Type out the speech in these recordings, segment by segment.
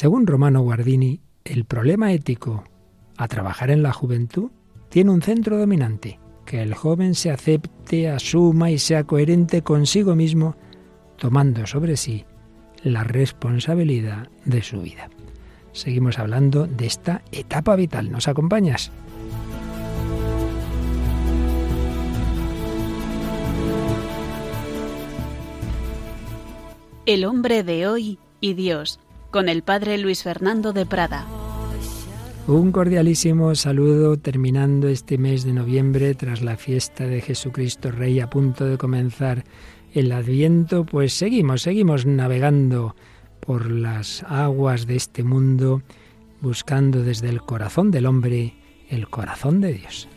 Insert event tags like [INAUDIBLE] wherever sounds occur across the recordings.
Según Romano Guardini, el problema ético a trabajar en la juventud tiene un centro dominante, que el joven se acepte, asuma y sea coherente consigo mismo, tomando sobre sí la responsabilidad de su vida. Seguimos hablando de esta etapa vital. ¿Nos acompañas? El hombre de hoy y Dios, con el padre Luis Fernando de Prada. Un cordialísimo saludo terminando este mes de noviembre tras la fiesta de Jesucristo Rey a punto de comenzar el Adviento, pues seguimos, seguimos navegando por las aguas de este mundo, buscando desde el corazón del hombre el corazón de Dios.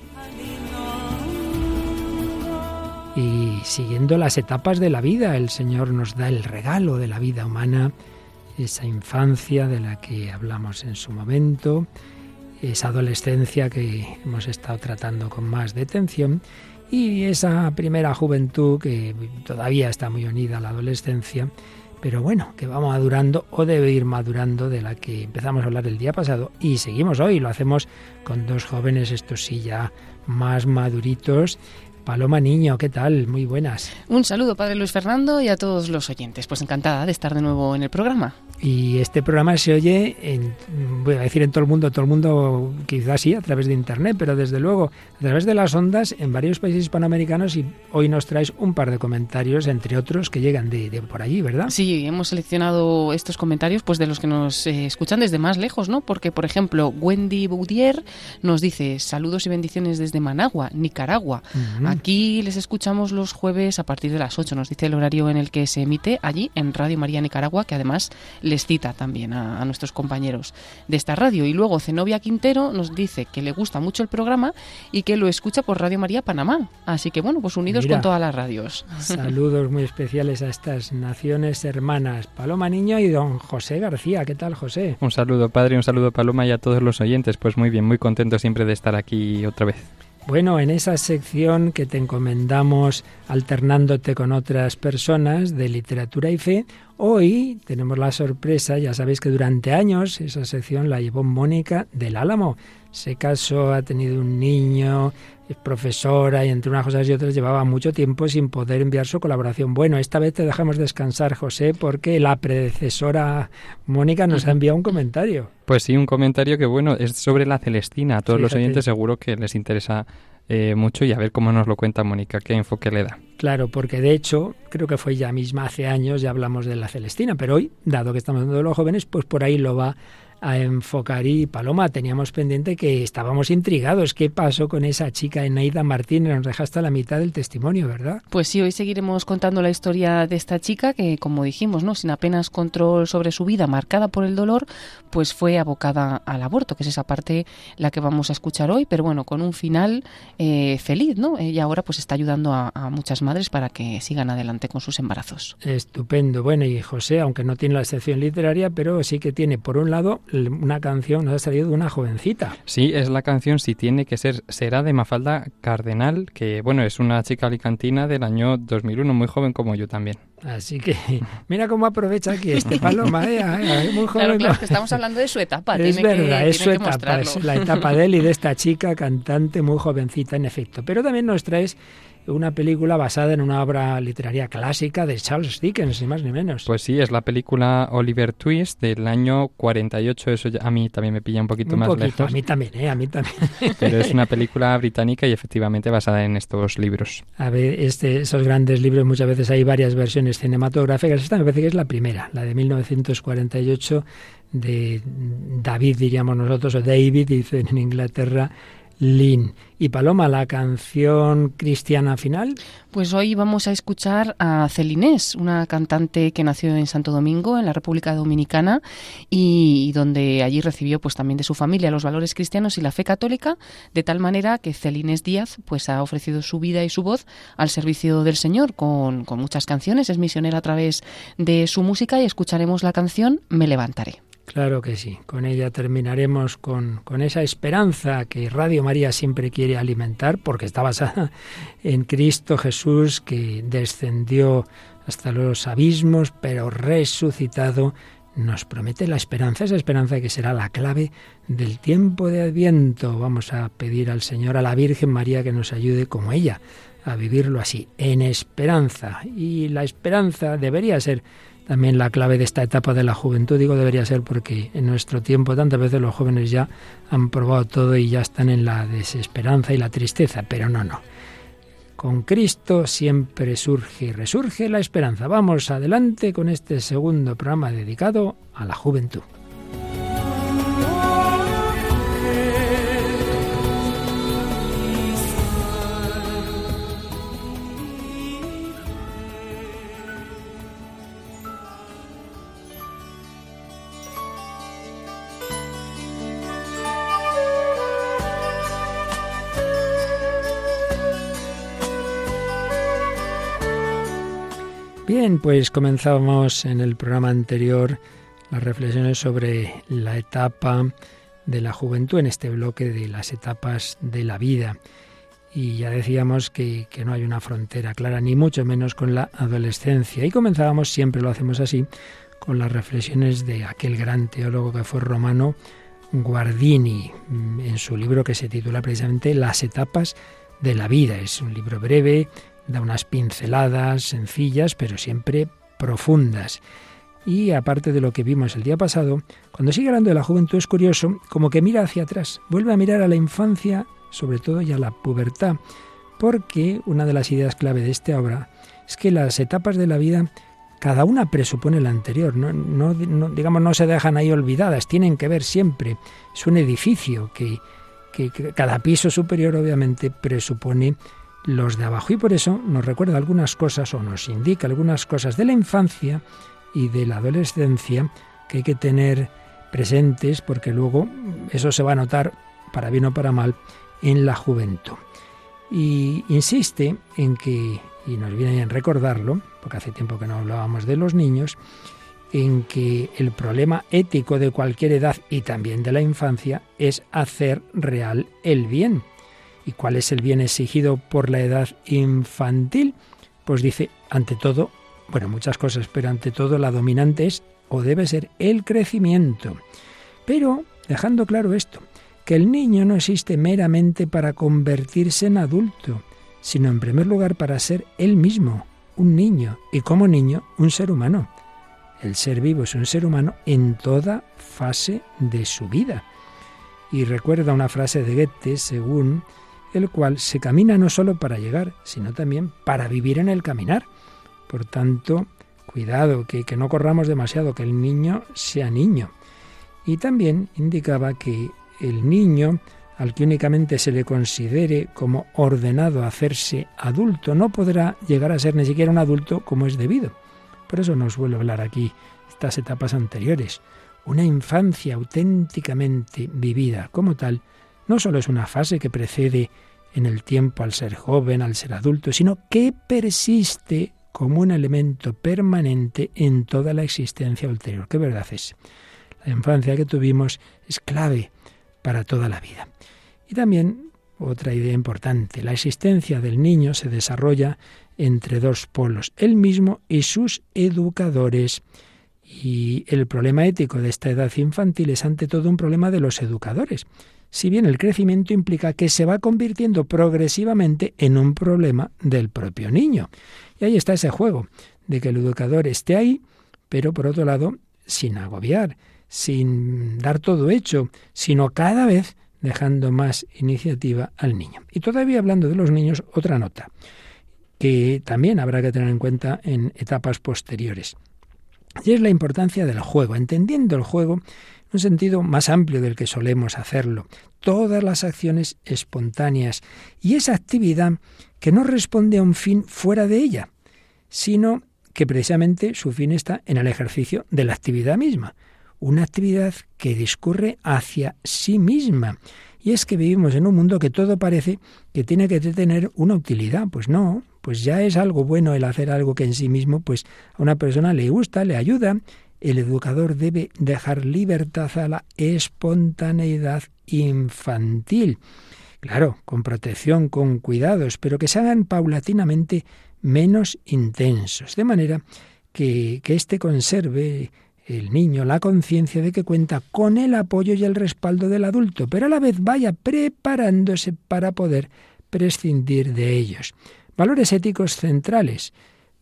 Y siguiendo las etapas de la vida, el Señor nos da el regalo de la vida humana, esa infancia de la que hablamos en su momento, esa adolescencia que hemos estado tratando con más detención y esa primera juventud que todavía está muy unida a la adolescencia, pero bueno, que va madurando o debe ir madurando de la que empezamos a hablar el día pasado y seguimos hoy, lo hacemos con dos jóvenes, estos sí ya más maduritos, Paloma Niño, ¿qué tal? Muy buenas. Un saludo, Padre Luis Fernando, y a todos los oyentes. Pues encantada de estar de nuevo en el programa. Y este programa se oye, en, voy a decir en todo el mundo, todo el mundo quizás sí, a través de Internet, pero desde luego a través de las ondas en varios países hispanoamericanos y hoy nos traes un par de comentarios, entre otros, que llegan de, por allí, ¿verdad? Sí, hemos seleccionado estos comentarios pues de los que nos eh, escuchan desde más lejos, ¿no? Porque, por ejemplo, Wendy Boudier nos dice saludos y bendiciones desde Managua, Nicaragua. Aquí les escuchamos los jueves a partir de las 8, nos dice el horario en el que se emite allí en Radio María Nicaragua, que además les cita también a, nuestros compañeros de esta radio. Y luego Zenobia Quintero nos dice que le gusta mucho el programa y que lo escucha por Radio María Panamá. Así que bueno, pues unidos con todas las radios. [LAUGHS] Saludos muy especiales a estas naciones hermanas, Paloma Niño y don José García. ¿Qué tal, José? Un saludo, padre, un saludo, Paloma, y a todos los oyentes. Pues muy bien, muy contento siempre de estar aquí otra vez. Bueno, en esa sección que te encomendamos alternándote con otras personas de literatura y fe, hoy tenemos la sorpresa, ya sabéis que durante años esa sección la llevó Mónica del Álamo. Se casó, ha tenido un niño, profesora y entre unas cosas y otras llevaba mucho tiempo sin poder enviar su colaboración. Bueno, esta vez te dejamos descansar, José, porque la predecesora Mónica nos ha enviado un comentario. Pues sí, un comentario que bueno, es sobre la Celestina. A todos los oyentes seguro que les interesa eh, mucho y a ver cómo nos lo cuenta Mónica, qué enfoque le da. Claro, porque de hecho, creo que fue ya misma hace años, ya hablamos de la Celestina, pero hoy, dado que estamos hablando de los jóvenes, pues por ahí lo va a enfocar. Y Paloma, teníamos pendiente que estábamos intrigados. ¿Qué pasó con esa chica Enaida Martínez? Nos deja hasta la mitad del testimonio, ¿verdad? Pues sí, hoy seguiremos contando la historia de esta chica que, como dijimos, no sin apenas control sobre su vida, marcada por el dolor, pues fue abocada al aborto, que es esa parte la que vamos a escuchar hoy, pero bueno, con un final eh, feliz, ¿no? Ella ahora pues está ayudando a, a muchas madres para que sigan adelante con sus embarazos. Estupendo. Bueno, y José, aunque no tiene la excepción literaria, pero sí que tiene, por un lado, una canción, nos ha salido de una jovencita. Sí, es la canción Si tiene que ser, será de Mafalda Cardenal, que bueno, es una chica alicantina del año 2001, muy joven como yo también. Así que mira cómo aprovecha aquí este Paloma, ¿eh? muy joven. Claro, que estamos hablando de su etapa. Es verdad, es su etapa, es la etapa de él y de esta chica cantante muy jovencita, en efecto. Pero también nos traes una película basada en una obra literaria clásica de Charles Dickens, ni más ni menos. Pues sí, es la película Oliver Twist del año 48. Eso a mí también me pilla un poquito más lejos. A mí también, ¿eh? A mí también. [LAUGHS] Pero es una película británica y efectivamente basada en estos libros. A ver, este, esos grandes libros muchas veces hay varias versiones cinematográficas. Esta me parece que es la primera, la de 1948 de David, diríamos nosotros, o David, dicen en Inglaterra, Lin. Y Paloma, la canción cristiana final. Pues hoy vamos a escuchar a Celinés, una cantante que nació en Santo Domingo, en la República Dominicana, y, donde allí recibió pues también de su familia los valores cristianos y la fe católica, de tal manera que Celinés Díaz pues ha ofrecido su vida y su voz al servicio del Señor con, con muchas canciones, es misionera a través de su música y escucharemos la canción Me levantaré. Claro que sí. Con ella terminaremos con, con, esa esperanza que Radio María siempre quiere alimentar, porque está basada [LAUGHS] en Cristo Jesús que descendió hasta los abismos, pero resucitado nos promete la esperanza, esa esperanza que será la clave del tiempo de Adviento. Vamos a pedir al Señor, a la Virgen María, que nos ayude como ella a vivirlo así, en esperanza. Y la esperanza debería ser también la clave de esta etapa de la juventud. Digo debería ser porque en nuestro tiempo tantas veces los jóvenes ya han probado todo y ya están en la desesperanza y la tristeza, pero no, no. Con Cristo siempre surge y resurge la esperanza. Vamos adelante con este segundo programa dedicado a la juventud. Bien, pues comenzamos en el programa anterior las reflexiones sobre la etapa de la juventud en este bloque de las etapas de la vida. Y ya decíamos que, que, no hay una frontera clara, ni mucho menos con la adolescencia. Y comenzábamos, siempre lo hacemos así, con las reflexiones de aquel gran teólogo que fue romano, Guardini, en su libro que se titula precisamente Las etapas de la vida. Es un libro breve, da unas pinceladas sencillas, pero siempre profundas. Y aparte de lo que vimos el día pasado, cuando sigue hablando de la juventud es curioso, como que mira hacia atrás, vuelve a mirar a la infancia, sobre todo y a la pubertad, porque una de las ideas clave de esta obra es que las etapas de la vida cada una presupone la anterior, no, digamos no se dejan ahí olvidadas, tienen que ver siempre. Es un edificio que cada piso superior obviamente presupone los de abajo. Y por eso nos recuerda algunas cosas o nos indica algunas cosas de la infancia y de la adolescencia que hay que tener presentes porque luego eso se va a notar, para bien o para mal, en la juventud. Y insiste en que, y nos viene bien recordarlo, porque hace tiempo que no hablábamos de los niños, en que el problema ético de cualquier edad y también de la infancia es hacer real el bien ¿Y cuál es el bien exigido por la edad infantil? Pues dice, ante todo, bueno, muchas cosas, pero ante todo la dominante es o debe ser el crecimiento. Pero dejando claro esto, que el niño no existe meramente para convertirse en adulto, sino en primer lugar para ser él mismo, un niño, y como niño, un ser humano. El ser vivo es un ser humano en toda fase de su vida. Y recuerda una frase de Goethe, según el cual se camina no solo para llegar, sino también para vivir en el caminar. Por tanto, cuidado, que, no corramos demasiado, que el niño sea niño. Y también indicaba que el niño, al que únicamente se le considere como ordenado a hacerse adulto, no podrá llegar a ser ni siquiera un adulto como es debido. Por eso nos vuelvo a hablar aquí estas etapas anteriores. Una infancia auténticamente vivida como tal no solo es una fase que precede en el tiempo al ser joven, al ser adulto, sino que persiste como un elemento permanente en toda la existencia ulterior. ¿Qué verdad es? La infancia que tuvimos es clave para toda la vida. Y también otra idea importante, la existencia del niño se desarrolla entre dos polos, él mismo y sus educadores. Y el problema ético de esta edad infantil es ante todo un problema de los educadores, si bien el crecimiento implica que se va convirtiendo progresivamente en un problema del propio niño. Y ahí está ese juego, de que el educador esté ahí, pero por otro lado, sin agobiar, sin dar todo hecho, sino cada vez dejando más iniciativa al niño. Y todavía hablando de los niños, otra nota, que también habrá que tener en cuenta en etapas posteriores. Y es la importancia del juego. Entendiendo el juego, un sentido más amplio del que solemos hacerlo. Todas las acciones espontáneas y esa actividad que no responde a un fin fuera de ella, sino que precisamente su fin está en el ejercicio de la actividad misma, una actividad que discurre hacia sí misma. Y es que vivimos en un mundo que todo parece que tiene que tener una utilidad. Pues no, pues ya es algo bueno el hacer algo que en sí mismo pues a una persona le gusta, le ayuda el educador debe dejar libertad a la espontaneidad infantil. Claro, con protección, con cuidados, pero que se hagan paulatinamente menos intensos, de manera que, que éste conserve el niño la conciencia de que cuenta con el apoyo y el respaldo del adulto, pero a la vez vaya preparándose para poder prescindir de ellos. Valores éticos centrales,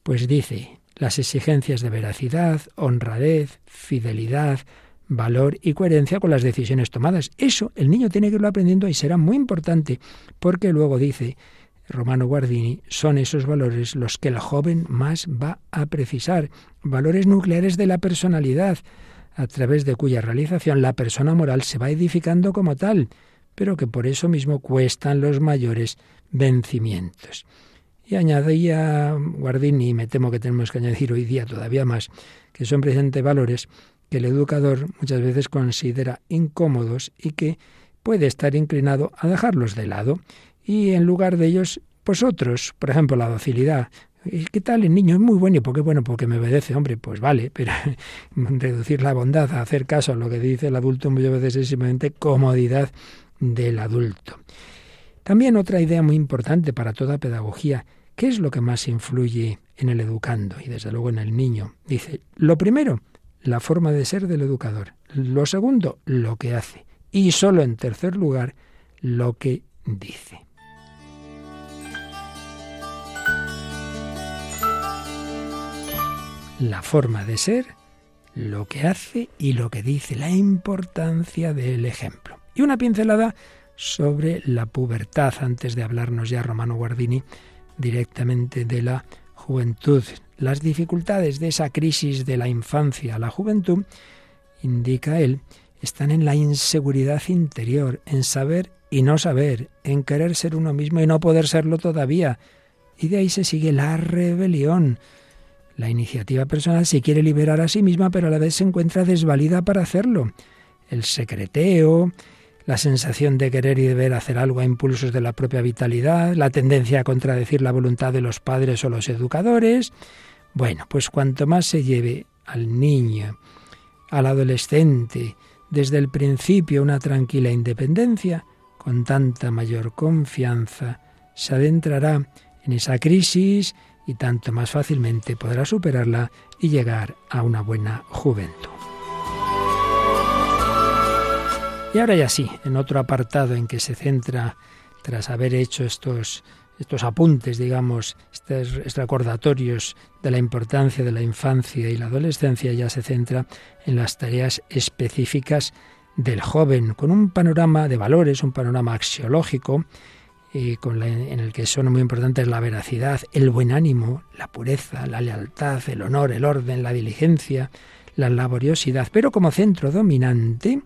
pues dice, las exigencias de veracidad, honradez, fidelidad, valor y coherencia con las decisiones tomadas. Eso el niño tiene que irlo aprendiendo y será muy importante, porque luego dice Romano Guardini, son esos valores los que el joven más va a precisar, valores nucleares de la personalidad, a través de cuya realización la persona moral se va edificando como tal, pero que por eso mismo cuestan los mayores vencimientos. Y añadía Guardini, y me temo que tenemos que añadir hoy día todavía más, que son precisamente valores que el educador muchas veces considera incómodos y que puede estar inclinado a dejarlos de lado y en lugar de ellos, pues otros, por ejemplo, la docilidad. ¿Qué tal el niño? Es muy bueno. ¿Y por qué bueno? Porque me obedece, hombre. Pues vale, pero [LAUGHS] reducir la bondad, a hacer caso a lo que dice el adulto muchas veces es simplemente comodidad del adulto. También otra idea muy importante para toda pedagogía. ¿Qué es lo que más influye en el educando y desde luego en el niño? Dice, lo primero, la forma de ser del educador. Lo segundo, lo que hace. Y solo en tercer lugar, lo que dice. La forma de ser, lo que hace y lo que dice, la importancia del ejemplo. Y una pincelada sobre la pubertad, antes de hablarnos ya Romano Guardini directamente de la juventud. Las dificultades de esa crisis de la infancia a la juventud, indica él, están en la inseguridad interior, en saber y no saber, en querer ser uno mismo y no poder serlo todavía. Y de ahí se sigue la rebelión, la iniciativa personal se quiere liberar a sí misma, pero a la vez se encuentra desvalida para hacerlo. El secreteo, la sensación de querer y deber hacer algo a impulsos de la propia vitalidad, la tendencia a contradecir la voluntad de los padres o los educadores. Bueno, pues cuanto más se lleve al niño, al adolescente, desde el principio una tranquila independencia, con tanta mayor confianza, se adentrará en esa crisis y tanto más fácilmente podrá superarla y llegar a una buena juventud. Y ahora ya sí, en otro apartado en que se centra, tras haber hecho estos, estos apuntes, digamos, estos recordatorios de la importancia de la infancia y la adolescencia, ya se centra en las tareas específicas del joven, con un panorama de valores, un panorama axiológico, en el que son muy importantes la veracidad, el buen ánimo, la pureza, la lealtad, el honor, el orden, la diligencia, la laboriosidad, pero como centro dominante,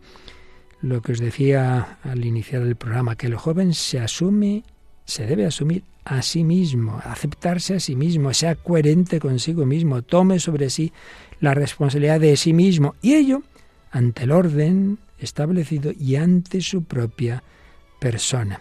lo que os decía al iniciar el programa, que el joven se asume, se debe asumir a sí mismo, aceptarse a sí mismo, sea coherente consigo mismo, tome sobre sí la responsabilidad de sí mismo y ello ante el orden establecido y ante su propia persona.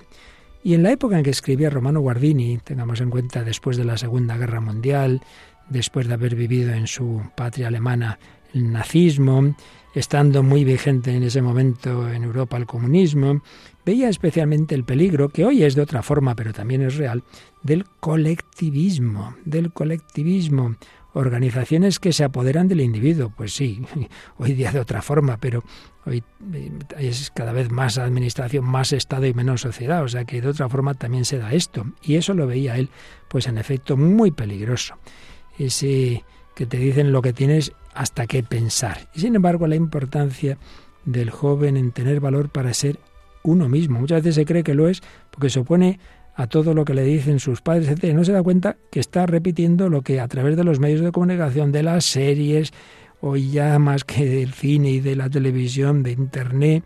Y en la época en que escribía Romano Guardini, tengamos en cuenta después de la Segunda Guerra Mundial, después de haber vivido en su patria alemana el nazismo, estando muy vigente en ese momento en Europa el comunismo, veía especialmente el peligro, que hoy es de otra forma, pero también es real, del colectivismo, del colectivismo, organizaciones que se apoderan del individuo. Pues sí, [LAUGHS] hoy día de otra forma, pero hoy eh, es cada vez más administración, más Estado y menos sociedad. O sea que de otra forma también se da esto. Y eso lo veía él, pues en efecto, muy peligroso. Ese que te dicen lo que tienes hasta qué pensar. Y sin embargo, la importancia del joven en tener valor para ser uno mismo. Muchas veces se cree que lo es porque se opone a todo lo que le dicen sus padres, etc. No se da cuenta que está repitiendo lo que a través de los medios de comunicación, de las series, o ya más que del cine y de la televisión, de Internet,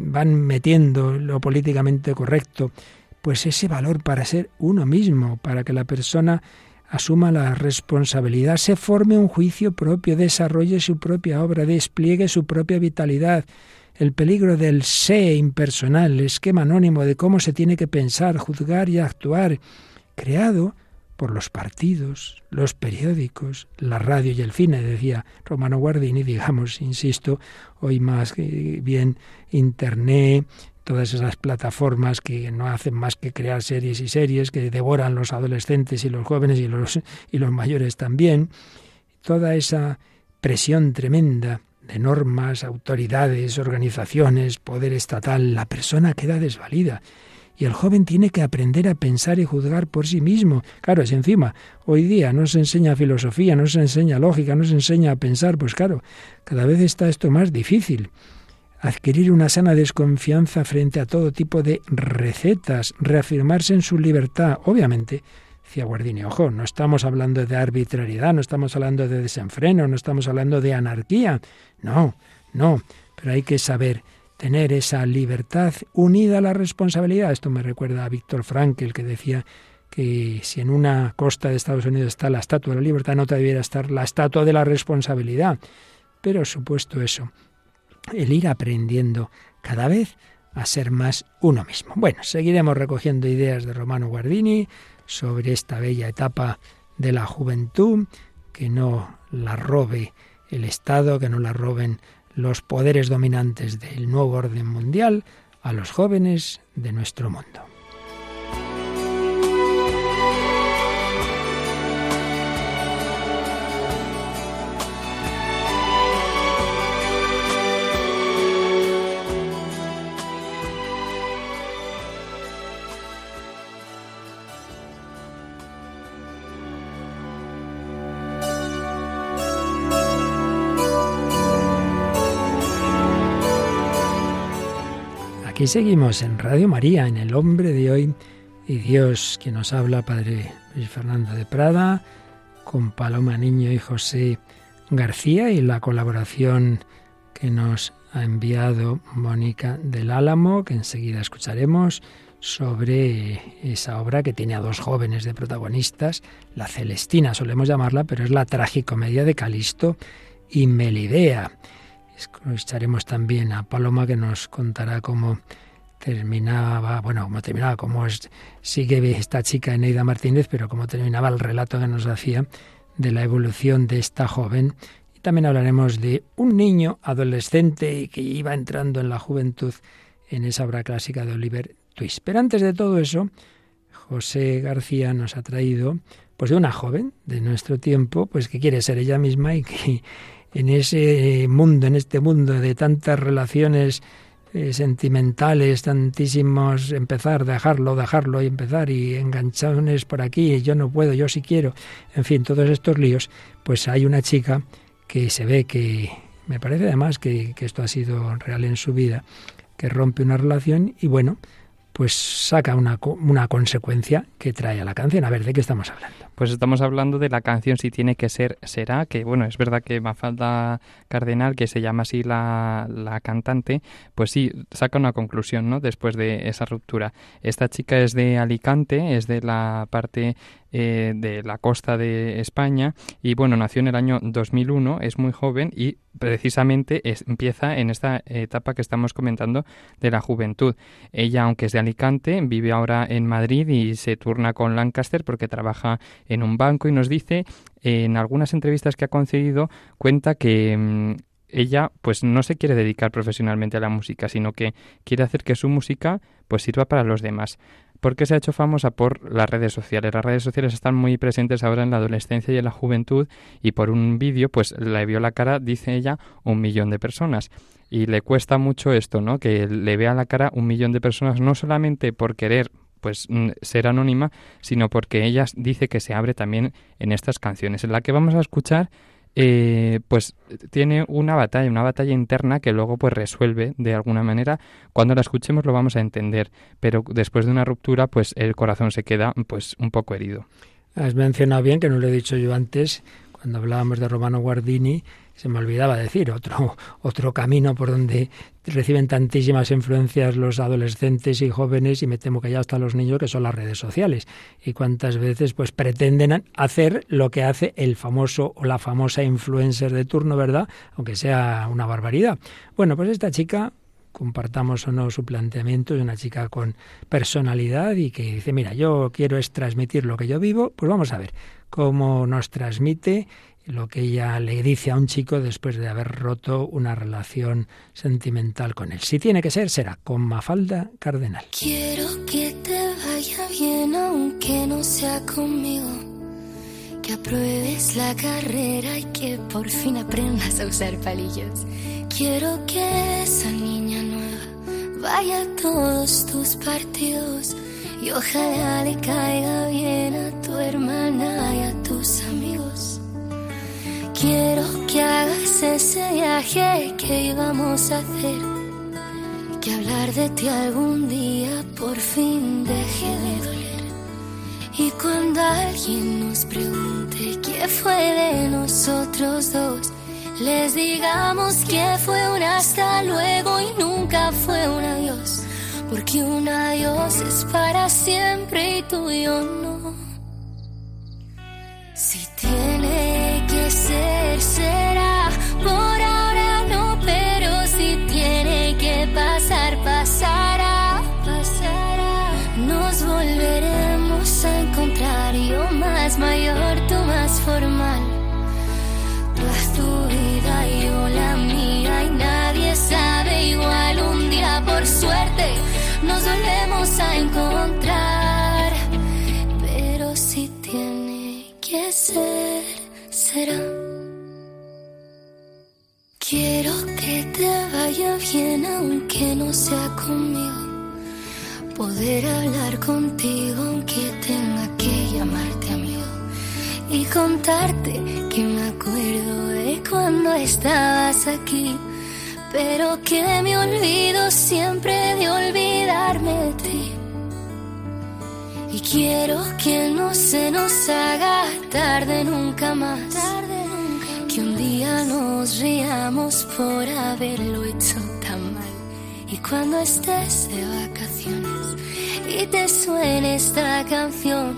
van metiendo lo políticamente correcto, pues ese valor para ser uno mismo, para que la persona asuma la responsabilidad, se forme un juicio propio, desarrolle su propia obra, despliegue su propia vitalidad, el peligro del sé impersonal, el esquema anónimo de cómo se tiene que pensar, juzgar y actuar, creado por los partidos, los periódicos, la radio y el cine, decía Romano Guardini, digamos, insisto, hoy más bien Internet, todas esas plataformas que no hacen más que crear series y series, que devoran los adolescentes y los jóvenes y los, y los mayores también, toda esa presión tremenda de normas, autoridades, organizaciones, poder estatal, la persona queda desvalida. Y el joven tiene que aprender a pensar y juzgar por sí mismo. Claro, es encima, hoy día no se enseña filosofía, no se enseña lógica, no se enseña a pensar, pues claro, cada vez está esto más difícil. Adquirir una sana desconfianza frente a todo tipo de recetas, reafirmarse en su libertad, obviamente, decía Guardini, ojo, no estamos hablando de arbitrariedad, no estamos hablando de desenfreno, no estamos hablando de anarquía. No, no, pero hay que saber tener esa libertad unida a la responsabilidad. Esto me recuerda a Víctor Frankl, que decía que si en una costa de Estados Unidos está la estatua de la libertad, no debiera estar la estatua de la responsabilidad. Pero supuesto eso, el ir aprendiendo cada vez a ser más uno mismo. Bueno, seguiremos recogiendo ideas de Romano Guardini, sobre esta bella etapa de la juventud, que no la robe el Estado, que no la roben los poderes dominantes del nuevo orden mundial a los jóvenes de nuestro mundo. Seguimos en Radio María, en El Hombre de Hoy y Dios, que nos habla, Padre Luis Fernando de Prada, con Paloma Niño y José García y la colaboración que nos ha enviado Mónica del Álamo, que enseguida escucharemos sobre esa obra que tiene a dos jóvenes de protagonistas, la Celestina solemos llamarla, pero es la tragicomedia de Calisto y Melidea. Escucharemos también a Paloma que nos contará cómo terminaba, bueno, cómo terminaba, cómo sigue esta chica Eneida Martínez, pero cómo terminaba el relato que nos hacía de la evolución de esta joven. Y también hablaremos de un niño adolescente que iba entrando en la juventud en esa obra clásica de Oliver Twist. Pero antes de todo eso, José García nos ha traído pues de una joven de nuestro tiempo, pues que quiere ser ella misma y que en ese mundo, en este mundo de tantas relaciones eh, sentimentales, tantísimos, empezar, dejarlo, dejarlo y empezar, y enganchones por aquí, y yo no puedo, yo sí quiero, en fin, todos estos líos, pues hay una chica que se ve que, me parece además que, que esto ha sido real en su vida, que rompe una relación y bueno, pues saca una, una consecuencia que trae a la canción. A ver, ¿de qué estamos hablando? Pues estamos hablando de la canción Si tiene que ser, será, que bueno, es verdad que Mafalda Cardenal, que se llama así la, la cantante, pues sí, saca una conclusión, ¿no? Después de esa ruptura. Esta chica es de Alicante, es de la parte eh, de la costa de España y bueno, nació en el año 2001, es muy joven y precisamente empieza en esta etapa que estamos comentando de la juventud. Ella, aunque es de Alicante, vive ahora en Madrid y se turna con Lancaster porque trabaja en un banco y nos dice en algunas entrevistas que ha concedido cuenta que mm, ella pues no se quiere dedicar profesionalmente a la música, sino que quiere hacer que su música pues sirva para los demás. porque se ha hecho famosa? Por las redes sociales. Las redes sociales están muy presentes ahora en la adolescencia y en la juventud y por un vídeo pues le vio la cara, dice ella, un millón de personas. Y le cuesta mucho esto, ¿no? Que le vea la cara un millón de personas, no solamente por querer pues mm, ser anónima, sino porque ella dice que se abre también en estas canciones. En la que vamos a escuchar, eh, pues tiene una batalla, una batalla interna que luego pues resuelve de alguna manera. Cuando la escuchemos lo vamos a entender, pero después de una ruptura, pues el corazón se queda pues un poco herido. Has mencionado bien, que no lo he dicho yo antes, cuando hablábamos de Romano Guardini, se me olvidaba decir, otro, otro camino por donde reciben tantísimas influencias los adolescentes y jóvenes y me temo que ya hasta los niños que son las redes sociales y cuántas veces pues pretenden hacer lo que hace el famoso o la famosa influencer de turno, ¿verdad? Aunque sea una barbaridad. Bueno, pues esta chica compartamos o no su planteamiento, es una chica con personalidad y que dice, mira, yo quiero es transmitir lo que yo vivo, pues vamos a ver cómo nos transmite lo que ella le dice a un chico después de haber roto una relación sentimental con él. Si tiene que ser, será con Mafalda Cardenal. Quiero que te vaya bien aunque no sea conmigo. que apruebes la carrera y que por fin aprendas a usar palillos. Quiero que esa niña nueva vaya a todos tus partidos y ojalá le caiga bien a tu hermana y a tus amigos. Quiero que hagas ese viaje que íbamos a hacer. Que hablar de ti algún día por fin deje de doler. Y cuando alguien nos pregunte qué fue de nosotros dos, les digamos que fue un hasta luego y nunca fue un adiós. Porque un adiós es para siempre y tú y yo no. Ser, será. Por ahora no, pero si tiene que pasar, pasará. Pasará. Nos volveremos a encontrar. Yo más mayor, tú más formal. Tú haz tu vida y yo la mía. Y nadie sabe igual un día por suerte. Nos volvemos a encontrar. Pero si tiene que ser, Quiero que te vaya bien aunque no sea conmigo. Poder hablar contigo aunque tenga que llamarte amigo. Y contarte que me acuerdo de cuando estabas aquí. Pero que me olvido siempre de olvidarme de ti. Quiero que no se nos haga tarde nunca más. Que un día nos riamos por haberlo hecho tan mal. Y cuando estés de vacaciones y te suene esta canción,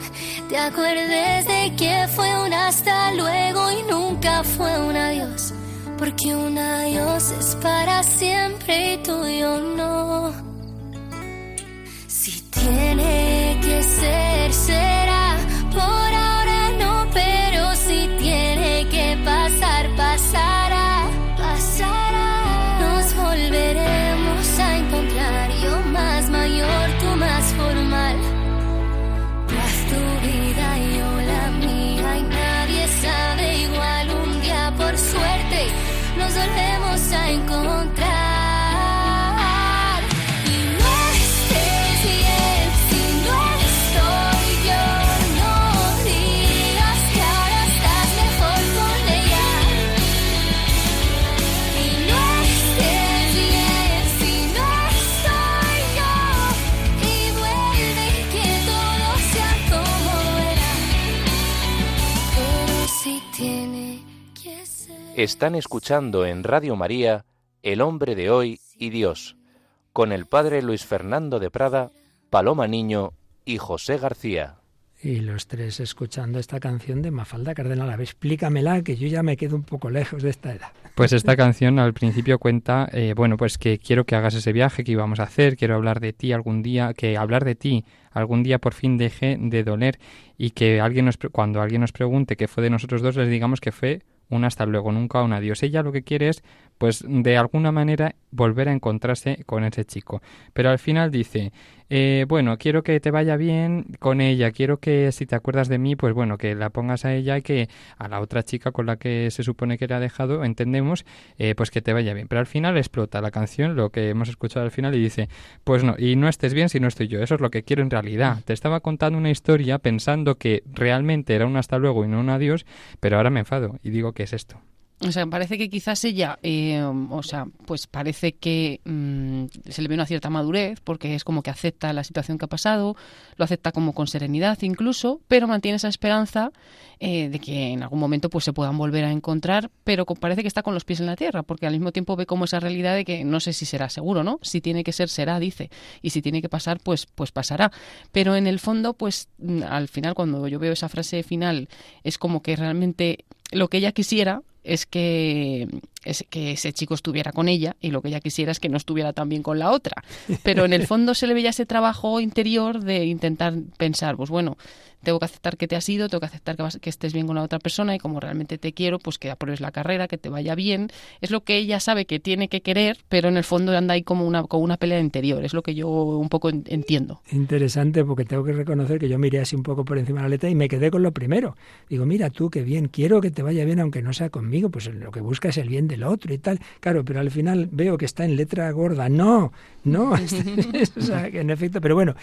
te acuerdes de que fue un hasta luego y nunca fue un adiós. Porque un adiós es para siempre y tú y yo no. Si tiene que ser, será. Están escuchando en Radio María El hombre de hoy y Dios, con el padre Luis Fernando de Prada, Paloma Niño y José García. Y los tres escuchando esta canción de Mafalda Cardenal. A ver, explícamela, que yo ya me quedo un poco lejos de esta edad. Pues esta canción al principio cuenta, eh, bueno, pues que quiero que hagas ese viaje que íbamos a hacer, quiero hablar de ti algún día, que hablar de ti algún día por fin deje de doler y que alguien nos, cuando alguien nos pregunte qué fue de nosotros dos, les digamos que fue un hasta luego, nunca un adiós. Ella lo que quiere es, pues, de alguna manera volver a encontrarse con ese chico. Pero al final dice, eh, bueno, quiero que te vaya bien con ella, quiero que si te acuerdas de mí, pues bueno, que la pongas a ella y que a la otra chica con la que se supone que le ha dejado, entendemos, eh, pues que te vaya bien. Pero al final explota la canción, lo que hemos escuchado al final, y dice, pues no, y no estés bien si no estoy yo, eso es lo que quiero en realidad. Te estaba contando una historia pensando que realmente era un hasta luego y no un adiós, pero ahora me enfado y digo que es esto. O sea, parece que quizás ella, eh, o sea, pues parece que mm, se le ve una cierta madurez, porque es como que acepta la situación que ha pasado, lo acepta como con serenidad incluso, pero mantiene esa esperanza eh, de que en algún momento pues se puedan volver a encontrar, pero parece que está con los pies en la tierra, porque al mismo tiempo ve como esa realidad de que no sé si será seguro, ¿no? Si tiene que ser, será, dice, y si tiene que pasar, pues, pues pasará. Pero en el fondo, pues mm, al final, cuando yo veo esa frase final, es como que realmente lo que ella quisiera es que que ese chico estuviera con ella y lo que ella quisiera es que no estuviera también con la otra. Pero en el fondo se le veía ese trabajo interior de intentar pensar, pues bueno, tengo que aceptar que te has ido, tengo que aceptar que, que estés bien con la otra persona y como realmente te quiero, pues que apruebes la carrera, que te vaya bien. Es lo que ella sabe que tiene que querer, pero en el fondo anda ahí como una, como una pelea interior. Es lo que yo un poco entiendo. Interesante, porque tengo que reconocer que yo miré así un poco por encima de la letra y me quedé con lo primero. Digo, mira tú, qué bien, quiero que te vaya bien aunque no sea conmigo, pues lo que busca es el bien del otro y tal. Claro, pero al final veo que está en letra gorda. No, no, [LAUGHS] [LAUGHS] o sea, que en efecto, pero bueno,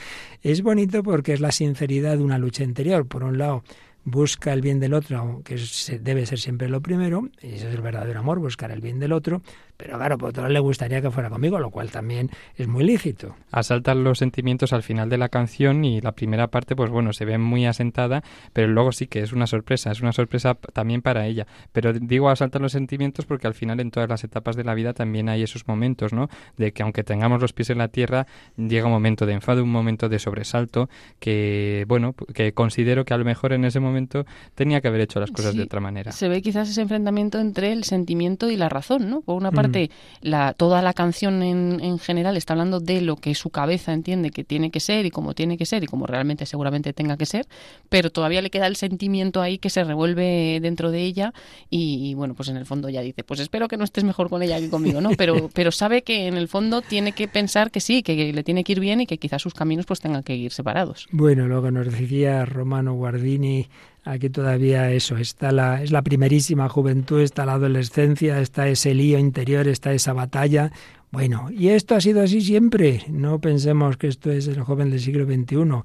es bonito porque es la sinceridad de una lucha interior. Por un lado, busca el bien del otro, que debe ser siempre lo primero, y ese es el verdadero amor, buscar el bien del otro, pero claro, por otro lado le gustaría que fuera conmigo, lo cual también es muy lícito. Asaltan los sentimientos al final de la canción y la primera parte, pues bueno, se ve muy asentada, pero luego sí que es una sorpresa, es una sorpresa también para ella. Pero digo asaltan los sentimientos porque al final en todas las etapas de la vida también hay esos momentos, ¿no? De que aunque tengamos los pies en la tierra, llega un momento de enfado, un momento de sobresalto, que bueno, que considero que a lo mejor en ese momento tenía que haber hecho las cosas de otra manera. Se ve quizás ese enfrentamiento entre el sentimiento y la razón, ¿no? Por una parte Mm. la, toda la canción en, en, general está hablando de lo que su cabeza entiende que tiene que ser y cómo tiene que ser y como realmente seguramente tenga que ser, pero todavía le queda el sentimiento ahí que se revuelve dentro de ella y, bueno, pues en el fondo ya dice, pues espero que no estés mejor con ella que conmigo, ¿no? Pero, [LAUGHS] pero sabe que en el fondo tiene que pensar que sí, que le tiene que ir bien y que quizás sus caminos pues tengan que ir separados. Bueno, luego nos decía Romano Guardini Aquí todavía eso, está la, es la primerísima juventud, está la adolescencia, está ese lío interior, está esa batalla. Bueno, y esto ha sido así siempre. No pensemos que esto es el joven del siglo XXI.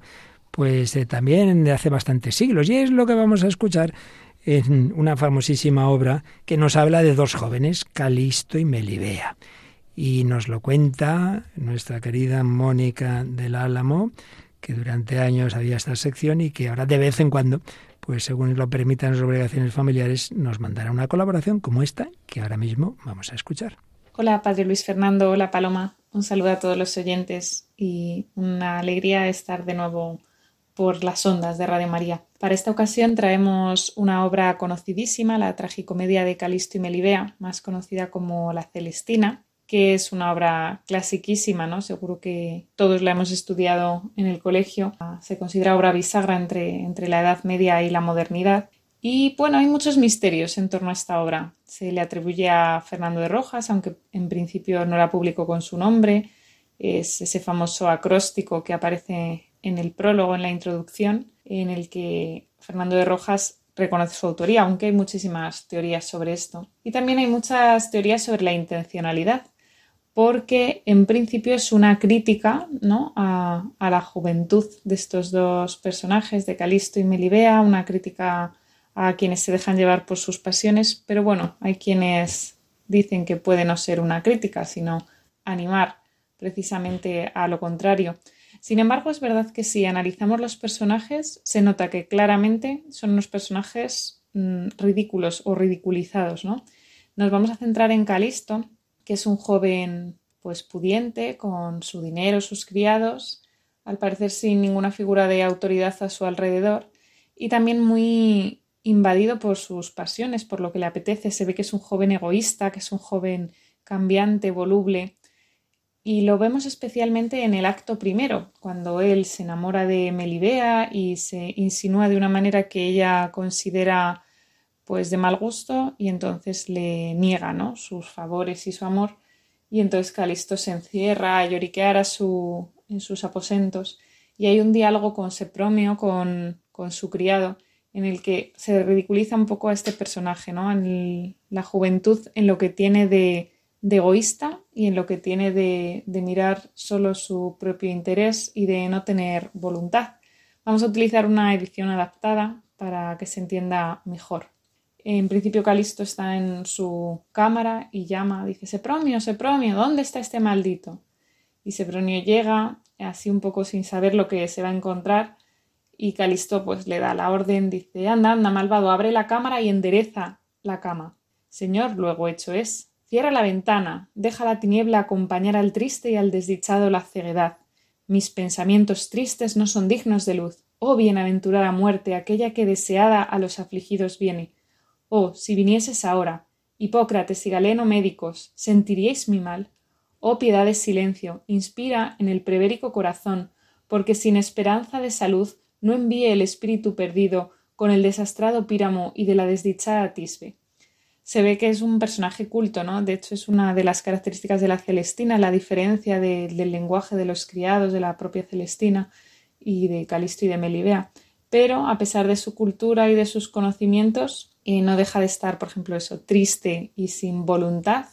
Pues eh, también de hace bastantes siglos. Y es lo que vamos a escuchar en una famosísima obra que nos habla de dos jóvenes, Calisto y Melibea. Y nos lo cuenta nuestra querida Mónica del Álamo, que durante años había esta sección y que ahora de vez en cuando pues según lo permitan las obligaciones familiares, nos mandará una colaboración como esta que ahora mismo vamos a escuchar. Hola, Padre Luis Fernando, hola Paloma, un saludo a todos los oyentes y una alegría estar de nuevo por las ondas de Radio María. Para esta ocasión traemos una obra conocidísima, la tragicomedia de Calisto y Melibea, más conocida como La Celestina, que es una obra clasiquísima, ¿no? Seguro que todos la hemos estudiado en el colegio. Se considera obra bisagra entre, entre la Edad Media y la modernidad. Y bueno, hay muchos misterios en torno a esta obra. Se le atribuye a Fernando de Rojas, aunque en principio no la publicó con su nombre. Es ese famoso acróstico que aparece en el prólogo, en la introducción, en el que Fernando de Rojas reconoce su autoría, aunque hay muchísimas teorías sobre esto. Y también hay muchas teorías sobre la intencionalidad porque en principio es una crítica ¿no? a, la juventud de estos dos personajes, de Calisto y Melibea, una crítica a quienes se dejan llevar por sus pasiones, pero bueno, hay quienes dicen que puede no ser una crítica, sino animar precisamente a lo contrario. Sin embargo, es verdad que si analizamos los personajes, se nota que claramente son unos personajes mm, ridículos o ridiculizados, ¿no? Nos vamos a centrar en Calisto, que es un joven pues pudiente, con su dinero, sus criados, al parecer sin ninguna figura de autoridad a su alrededor, y también muy invadido por sus pasiones, por lo que le apetece. Se ve que es un joven egoísta, que es un joven cambiante, voluble, y lo vemos especialmente en el acto primero, cuando él se enamora de Melibea y se insinúa de una manera que ella considera pues de mal gusto y entonces le niega ¿no? sus favores y su amor y entonces Calisto se encierra a lloriquear en sus aposentos y hay un diálogo con Sepromio, con, con su criado, en el que se ridiculiza un poco a este personaje, ¿no? En la juventud, en lo que tiene de, de egoísta y en lo que tiene de, de, mirar solo su propio interés y de no tener voluntad. Vamos a utilizar una edición adaptada para que se entienda mejor. En principio Calisto está en su cámara y llama, dice, Sepronio, Sepronio, ¿dónde está este maldito? Y Sepronio llega, así un poco sin saber lo que se va a encontrar, y Calisto pues le da la orden, dice, anda, anda, malvado, abre la cámara y endereza la cama. Señor, luego hecho es, cierra la ventana, deja la tiniebla acompañar al triste y al desdichado la ceguedad. Mis pensamientos tristes no son dignos de luz. Oh bienaventurada muerte, aquella que deseada a los afligidos viene Oh, si vinieses ahora, Hipócrates y Galeno médicos, ¿sentiríais mi mal? Oh piedad de silencio, inspira en el prevérico corazón, porque sin esperanza de salud no envíe el espíritu perdido con el desastrado Píramo y de la desdichada Tisbe. Se ve que es un personaje culto, ¿no? De hecho, es una de las características de la Celestina, la diferencia del lenguaje de los criados de la propia Celestina y de Calisto y de Melibea. Pero, a pesar de su cultura y de sus conocimientos, eh, no deja de estar, por ejemplo, eso, triste y sin voluntad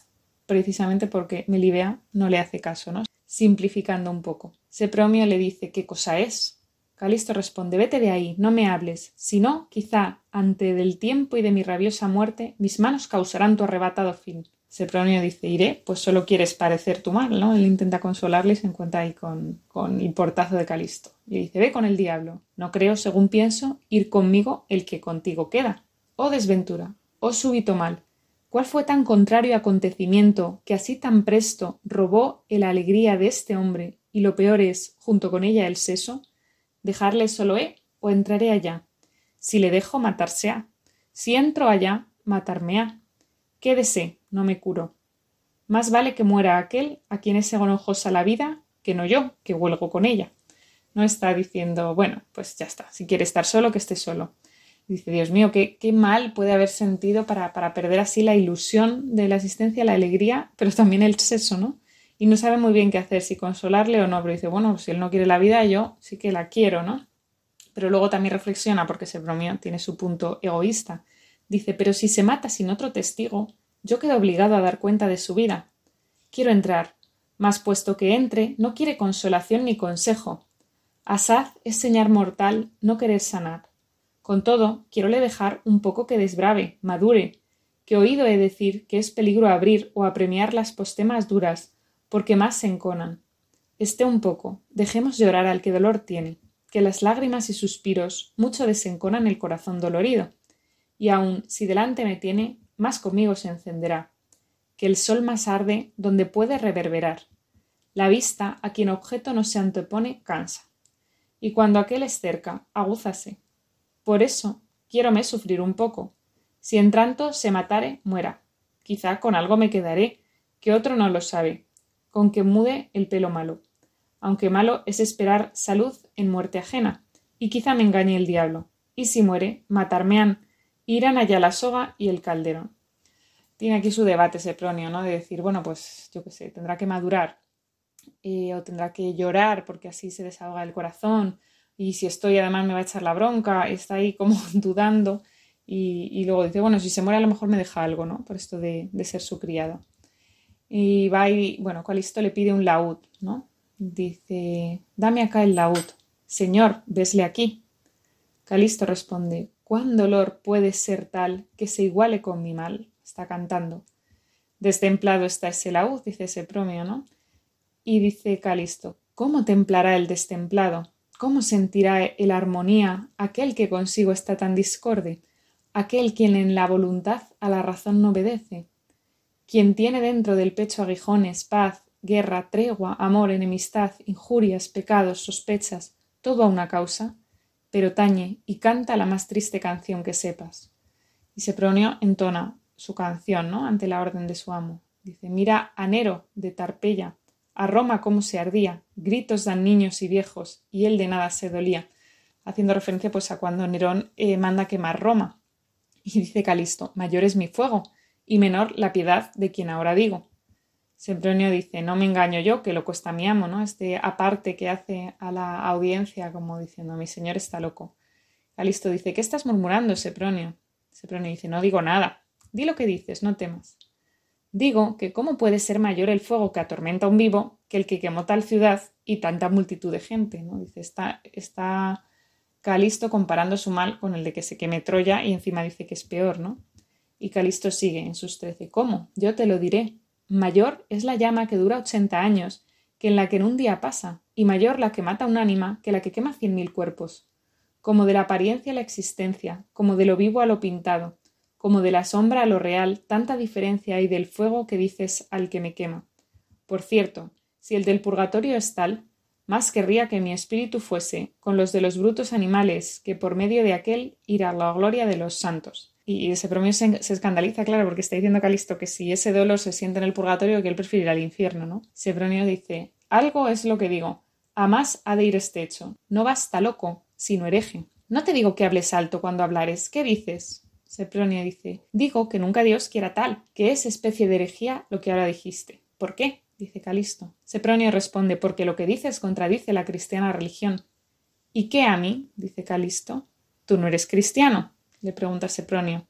precisamente porque Melibea no le hace caso, ¿no? Simplificando un poco. Sepromio le dice ¿qué cosa es? Calisto responde Vete de ahí, no me hables, si no, quizá, ante del tiempo y de mi rabiosa muerte, mis manos causarán tu arrebatado fin. Sepromio dice Iré, pues solo quieres parecer tu mal, ¿no? Él intenta consolarle y se encuentra ahí con, con el portazo de Calisto. Y dice Ve con el diablo. No creo, según pienso, ir conmigo el que contigo queda. Oh desventura, oh súbito mal, ¿Cuál fue tan contrario acontecimiento que así tan presto robó la alegría de este hombre y lo peor es, junto con ella, el seso? ¿Dejarle solo he o entraré allá? Si le dejo, matarse ha. Si entro allá, matarme ha. Quédese, no me curo. Más vale que muera aquel a quien es enojosa la vida que no yo, que huelgo con ella. No está diciendo, bueno, pues ya está, si quiere estar solo, que esté solo. Dice, Dios mío, qué, qué mal puede haber sentido para, para, perder así la ilusión de la existencia, la alegría, pero también el sexo, ¿no? Y no sabe muy bien qué hacer, si consolarle o no, pero dice, bueno, si él no quiere la vida, yo sí que la quiero, ¿no? Pero luego también reflexiona, porque se bromea, tiene su punto egoísta. Dice, pero si se mata sin otro testigo, yo quedo obligado a dar cuenta de su vida. Quiero entrar, mas puesto que entre, no quiere consolación ni consejo. Asaz es señar mortal no querer sanar. Con todo, quiérole dejar un poco que desbrave, madure, que oído he decir que es peligro abrir o apremiar las postemas duras, porque más se enconan. Esté un poco, dejemos llorar al que dolor tiene, que las lágrimas y suspiros mucho desenconan el corazón dolorido, y aun si delante me tiene, más conmigo se encenderá, que el sol más arde donde puede reverberar. La vista a quien objeto no se antepone cansa, y cuando aquel es cerca, agúzase, por eso quiérome sufrir un poco. Si en tanto se matare, muera. Quizá con algo me quedaré, que otro no lo sabe, con que mude el pelo malo. Aunque malo es esperar salud en muerte ajena, y quizá me engañe el diablo. Y si muere, matarme han, irán allá la soga y el calderón. Tiene aquí su debate Sepronio, ¿no? De decir, bueno, pues yo qué sé, tendrá que madurar, eh, o tendrá que llorar porque así se desahoga el corazón, y si estoy además me va a echar la bronca, está ahí como [LAUGHS] dudando y, luego dice, bueno, si se muere a lo mejor me deja algo, ¿no? Por esto de, ser su criado. Y va y, bueno, Calisto le pide un laúd, ¿no? Dice, dame acá el laúd. Señor, vesle aquí. Calisto responde, ¿cuán dolor puede ser tal que se iguale con mi mal? Está cantando. Destemplado está ese laúd, dice ese promio, ¿no? Y dice Calisto, ¿cómo templará el destemplado? ¿Cómo sentirá el armonía aquel que consigo está tan discorde, aquel quien en la voluntad a la razón no obedece, quien tiene dentro del pecho aguijones, paz, guerra, tregua, amor, enemistad, injurias, pecados, sospechas, todo a una causa, pero tañe y canta la más triste canción que sepas. Y Sepronio entona su canción, ¿no? ante la orden de su amo. Dice, mira a Nero de Tarpeya, a Roma cómo se ardía, gritos dan niños y viejos, y él de nada se dolía, haciendo referencia pues a cuando Nerón eh, manda quemar Roma. Y dice Calisto, mayor es mi fuego, y menor la piedad de quien ahora digo. Sempronio dice, no me engaño yo, que lo cuesta mi amo, ¿no? Este aparte que hace a la audiencia como diciendo, mi señor está loco. Calisto dice, ¿qué estás murmurando, Sepronio? Sepronio dice, no digo nada. Di lo que dices, no temas. Digo que cómo puede ser mayor el fuego que atormenta a un vivo que el que quemó tal ciudad y tanta multitud de gente, ¿no? Dice, está, está Calisto comparando su mal con el de que se queme Troya y encima dice que es peor, ¿no? Y Calisto sigue en sus trece. ¿Cómo? Yo te lo diré. Mayor es la llama que dura ochenta años, que en la que en un día pasa, y mayor la que mata un ánima que la que quema cien mil cuerpos. Como de la apariencia a la existencia, como de lo vivo a lo pintado, como de la sombra a lo real, tanta diferencia hay del fuego que dices al que me quema. Por cierto, si el del purgatorio es tal, más querría que mi espíritu fuese con los de los brutos animales, que por medio de aquel ir a la gloria de los santos. Y Sepronio se, se, escandaliza, claro, porque está diciendo Calisto que si ese dolor se siente en el purgatorio, que él prefiere ir al infierno, ¿no? Sepronio dice, algo es lo que digo, a más ha de ir este hecho. No basta loco, sino hereje. No te digo que hables alto cuando hablares. ¿Qué dices? Sepronio dice, digo que nunca Dios quiera tal, que es especie de herejía lo que ahora dijiste. ¿Por qué? dice Calisto. Sepronio responde, porque lo que dices contradice la cristiana religión. ¿Y qué a mí? dice Calisto. ¿Tú no eres cristiano? le pregunta Sepronio.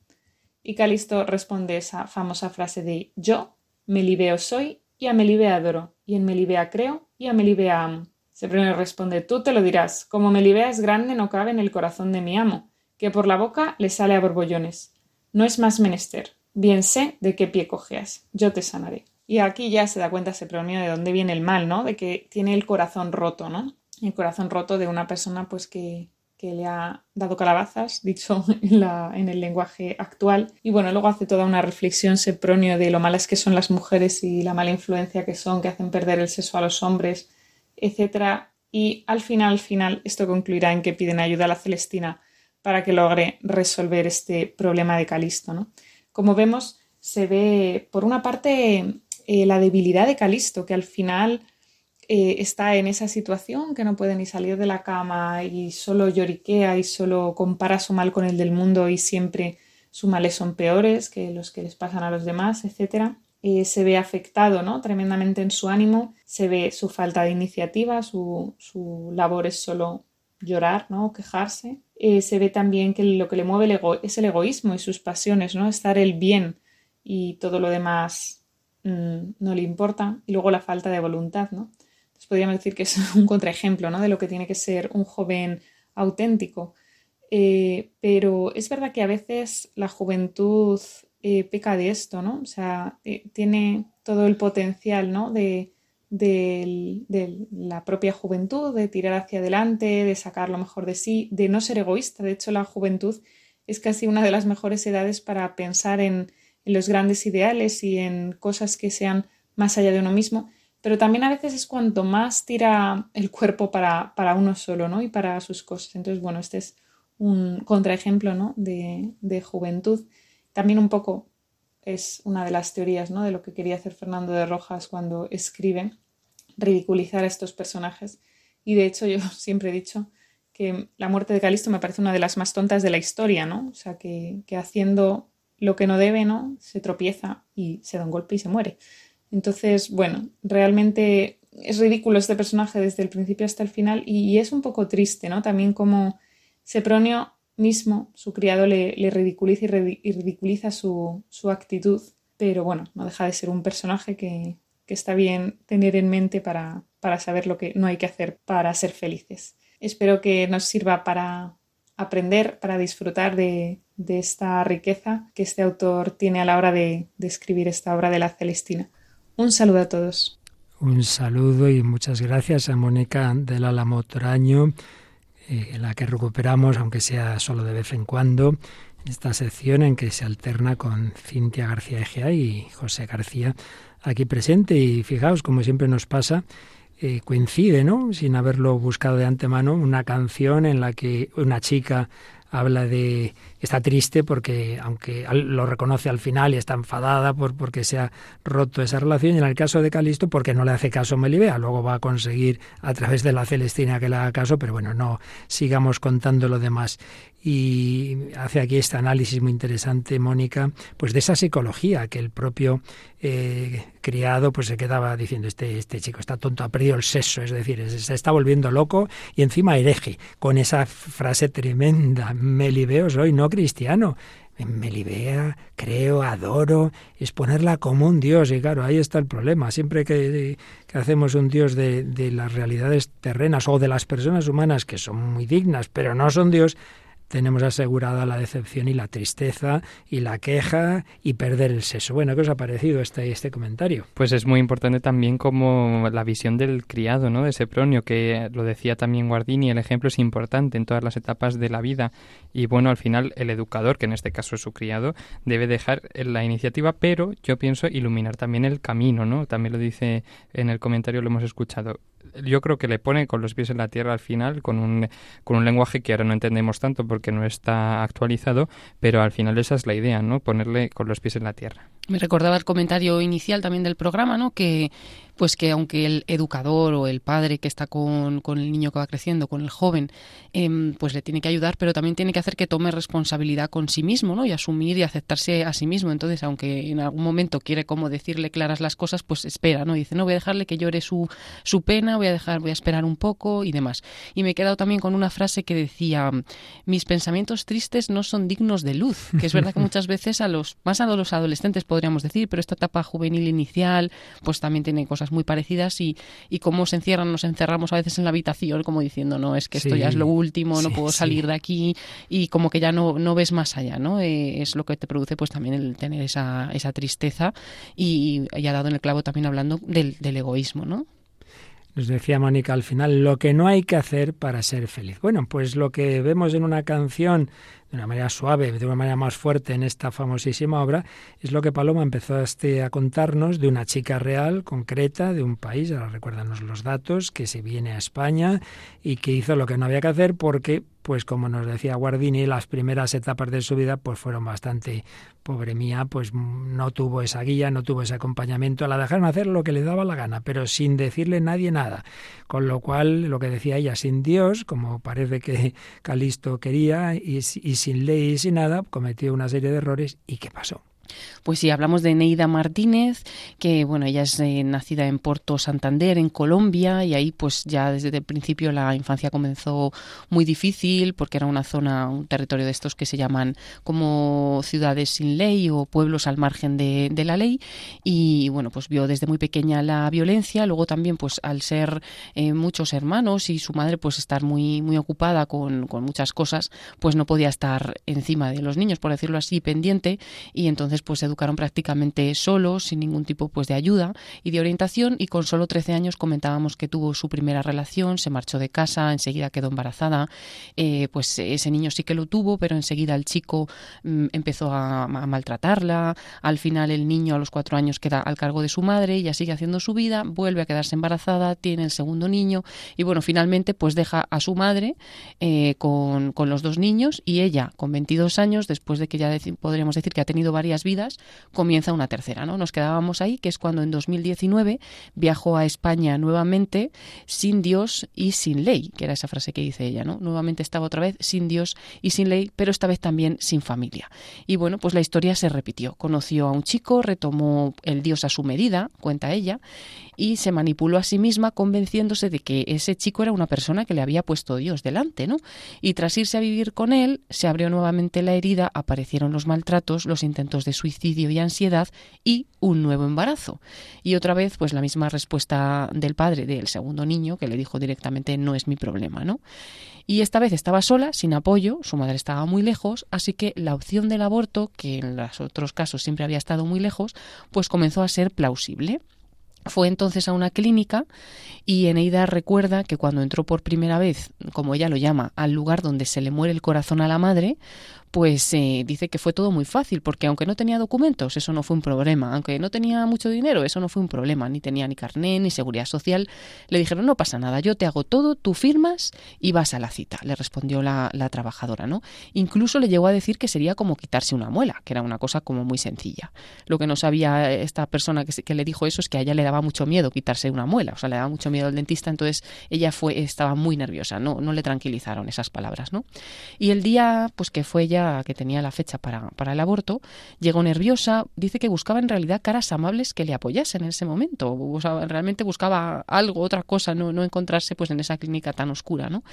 Y Calisto responde esa famosa frase de yo, Melibeo soy y a Melibea adoro, y en Melibea creo y a Melibea amo. Sepronio responde tú te lo dirás, como Melibea es grande no cabe en el corazón de mi amo, que por la boca le sale a borbollones. No es más menester. Bien sé de qué pie cojeas. Yo te sanaré. Y aquí ya se da cuenta Sepronio de dónde viene el mal, ¿no? De que tiene el corazón roto, ¿no? El corazón roto de una persona pues que, que le ha dado calabazas, [LAUGHS] dicho en, el lenguaje actual. Y bueno, luego hace toda una reflexión Sepronio de lo malas que son las mujeres y la mala influencia que son, que hacen perder el sexo a los hombres, etc. Y al final, al final, esto concluirá en que piden ayuda a la Celestina para que logre resolver este problema de Calisto. ¿no? Como vemos, se ve, por una parte, eh, la debilidad de Calisto, que al final eh, está en esa situación, que no puede ni salir de la cama y solo lloriquea y solo compara su mal con el del mundo y siempre sus males son peores que los que les pasan a los demás, etc. Eh, se ve afectado ¿no? tremendamente en su ánimo, se ve su falta de iniciativa, su, su labor es solo llorar ¿no? quejarse. Se ve también que lo que le mueve el ego es el egoísmo y sus pasiones, ¿no? estar el bien y todo lo demás Mm, no le importa, y luego la falta de voluntad, ¿no? Entonces podríamos decir que es [LAUGHS] un contraejemplo, ¿no? De lo que tiene que ser un joven auténtico. Eh, pero es verdad que a veces la juventud eh, peca de esto, ¿no? O sea, eh, tiene todo el potencial, ¿no? De, de, la propia juventud, de tirar hacia adelante, de sacar lo mejor de sí, de no ser egoísta. De hecho, la juventud es casi una de las mejores edades para pensar en, los grandes ideales y en cosas que sean más allá de uno mismo, pero también a veces es cuanto más tira el cuerpo para, para uno solo, ¿no? Y para sus cosas. Entonces, bueno, este es un contraejemplo, ¿no? De, de juventud. También un poco es una de las teorías, ¿no? De lo que quería hacer Fernando de Rojas cuando escribe, ridiculizar a estos personajes. Y de hecho, [LAUGHS] yo siempre he dicho que la muerte de Calisto me parece una de las más tontas de la historia, ¿no? O sea, que, que haciendo lo que no debe, ¿no? Se tropieza y se da un golpe y se muere. Entonces, bueno, realmente es ridículo este personaje desde el principio hasta el final y, es un poco triste, ¿no? También como Sepronio mismo, su criado, le, ridiculiza y, ridiculiza su, actitud, pero bueno, no deja de ser un personaje que, que está bien tener en mente para, para saber lo que no hay que hacer para ser felices. Espero que nos sirva para aprender, para disfrutar de, esta riqueza que este autor tiene a la hora de, escribir esta obra de la Celestina. Un saludo a todos. Un saludo y muchas gracias a Mónica del Álamo Toraño, eh, en la que recuperamos, aunque sea solo de vez en cuando, esta sección en que se alterna con Cintia García Egea y José García aquí presente. Y fijaos, como siempre nos pasa, eh, coincide, ¿no? Sin haberlo buscado de antemano, una canción en la que una chica habla de está triste porque aunque lo reconoce al final y está enfadada por porque se ha roto esa relación y en el caso de Calisto porque no le hace caso Melibea. Luego va a conseguir a través de la Celestina que le haga caso pero bueno no sigamos contando lo demás. Y hace aquí este análisis muy interesante Mónica pues de esa psicología que el propio eh, criado pues se quedaba diciendo este este chico está tonto ha perdido el sexo es decir se está volviendo loco y encima hereje con esa frase tremenda Melibeo soy no cristiano. Me libera, creo, adoro, es ponerla como un Dios. Y claro, ahí está el problema. Siempre que, hacemos un Dios de, de las realidades terrenas o de las personas humanas que son muy dignas, pero no son Dios, tenemos asegurada la decepción y la tristeza y la queja y perder el seso. Bueno, ¿qué os ha parecido este, este comentario? Pues es muy importante también como la visión del criado, ¿no? De Sepronio, que lo decía también Guardini, el ejemplo es importante en todas las etapas de la vida y bueno, al final el educador, que en este caso es su criado, debe dejar la iniciativa, pero yo pienso iluminar también el camino, ¿no? También lo dice en el comentario, lo hemos escuchado yo creo que le pone con los pies en la tierra al final, con un, con un lenguaje que ahora no entendemos tanto porque no está actualizado, pero al final esa es la idea, ¿no? Ponerle con los pies en la tierra. Me recordaba el comentario inicial también del programa, ¿no? Que pues que aunque el educador o el padre que está con, con el niño que va creciendo, con el joven, em, pues le tiene que ayudar, pero también tiene que hacer que tome responsabilidad con sí mismo, ¿no? Y asumir y aceptarse a sí mismo. Entonces, aunque en algún momento quiere como decirle claras las cosas, pues espera, ¿no? dice, no, voy a dejarle que llore su, su pena, voy a dejar, voy a esperar un poco y demás. Y me he quedado también con una frase que decía, mis pensamientos tristes no son dignos de luz, que es verdad que muchas veces a los, más a los adolescentes podríamos decir, pero esta etapa juvenil inicial, pues también tiene cosas muy parecidas y, y cómo se encierran, nos encerramos a veces en la habitación como diciendo, no, es que esto ya es lo último, no puedo salir de aquí y como que ya no, no ves más allá, ¿no? Eh, es lo que te produce pues también el tener esa, esa tristeza y, ya ha dado en el clavo también hablando del, del egoísmo, ¿no? Nos decía Mónica al final, lo que no hay que hacer para ser feliz. Bueno, pues lo que vemos en una canción de una manera suave, de una manera más fuerte en esta famosísima obra, es lo que Paloma empezó este, a contarnos de una chica real, concreta, de un país, ahora recuérdanos los datos, que se viene a España y que hizo lo que no había que hacer porque pues como nos decía Guardini, las primeras etapas de su vida pues fueron bastante, pobre mía, pues no tuvo esa guía, no tuvo ese acompañamiento, la dejaron hacer lo que le daba la gana, pero sin decirle nadie nada. Con lo cual, lo que decía ella, sin Dios, como parece que Calisto quería, y, y sin ley y sin nada, cometió una serie de errores. ¿Y qué pasó? Pues sí, hablamos de Neida Martínez, que bueno, ella es eh, nacida en Porto Santander, en Colombia, y ahí pues ya desde el principio la infancia comenzó muy difícil porque era una zona, un territorio de estos que se llaman como ciudades sin ley o pueblos al margen de, la ley, y bueno, pues vio desde muy pequeña la violencia, luego también pues al ser eh, muchos hermanos y su madre pues estar muy, muy ocupada con, con muchas cosas, pues no podía estar encima de los niños, por decirlo así, pendiente, y entonces pues se educaron prácticamente solos, sin ningún tipo pues de ayuda y de orientación y con solo 13 años comentábamos que tuvo su primera relación, se marchó de casa, enseguida quedó embarazada, eh, pues ese niño sí que lo tuvo, pero enseguida el chico mm, empezó a, maltratarla, al final el niño a los cuatro años queda al cargo de su madre, ella sigue haciendo su vida, vuelve a quedarse embarazada, tiene el segundo niño y bueno, finalmente pues deja a su madre eh, con, con los dos niños y ella con 22 años, después de que ya podríamos decir que ha tenido varias comienza una tercera, ¿no? Nos quedábamos ahí, que es cuando en 2019 viajó a España nuevamente sin Dios y sin ley, que era esa frase que dice ella, ¿no? Nuevamente estaba otra vez sin Dios y sin ley, pero esta vez también sin familia. Y bueno, pues la historia se repitió. Conoció a un chico, retomó el Dios a su medida, cuenta ella, y se manipuló a sí misma convenciéndose de que ese chico era una persona que le había puesto Dios delante, ¿no? Y tras irse a vivir con él, se abrió nuevamente la herida, aparecieron los maltratos, los intentos de suicidio y ansiedad y un nuevo embarazo. Y otra vez, pues la misma respuesta del padre del segundo niño, que le dijo directamente no es mi problema, ¿no? Y esta vez estaba sola, sin apoyo, su madre estaba muy lejos, así que la opción del aborto, que en los otros casos siempre había estado muy lejos, pues comenzó a ser plausible. Fue entonces a una clínica y Eneida recuerda que cuando entró por primera vez, como ella lo llama, al lugar donde se le muere el corazón a la madre, pues eh, dice que fue todo muy fácil, porque aunque no tenía documentos, eso no fue un problema, aunque no tenía mucho dinero, eso no fue un problema, ni tenía ni carné, ni seguridad social, le dijeron, no pasa nada, yo te hago todo, tú firmas y vas a la cita, le respondió la, trabajadora, ¿no? Incluso le llegó a decir que sería como quitarse una muela, que era una cosa como muy sencilla. Lo que no sabía esta persona que, le dijo eso es que a ella le daba mucho miedo quitarse una muela, o sea, le daba mucho miedo al dentista, entonces ella fue, estaba muy nerviosa, no, no le tranquilizaron esas palabras, ¿no? Y el día, pues que fue ella que tenía la fecha para, para el aborto, llegó nerviosa, dice que buscaba en realidad caras amables que le apoyasen en ese momento, realmente buscaba algo, otra cosa, no, no encontrarse pues en esa clínica tan oscura, ¿no?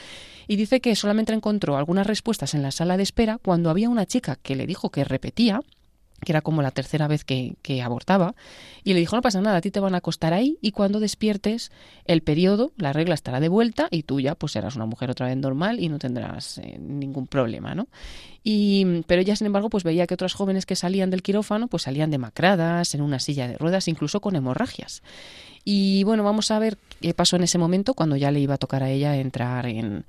Y dice que solamente encontró algunas respuestas en la sala de espera cuando había una chica que le dijo que repetía, que era como la tercera vez que, abortaba, y le dijo, no pasa nada, a ti te van a acostar ahí y cuando despiertes el periodo, la regla estará de vuelta y tú ya pues serás una mujer otra vez normal y no tendrás eh, ningún problema, ¿no? Y, pero ella, sin embargo, pues veía que otras jóvenes que salían del quirófano pues salían demacradas, en una silla de ruedas, incluso con hemorragias. Y bueno, vamos a ver qué pasó en ese momento cuando ya le iba a tocar a ella entrar en,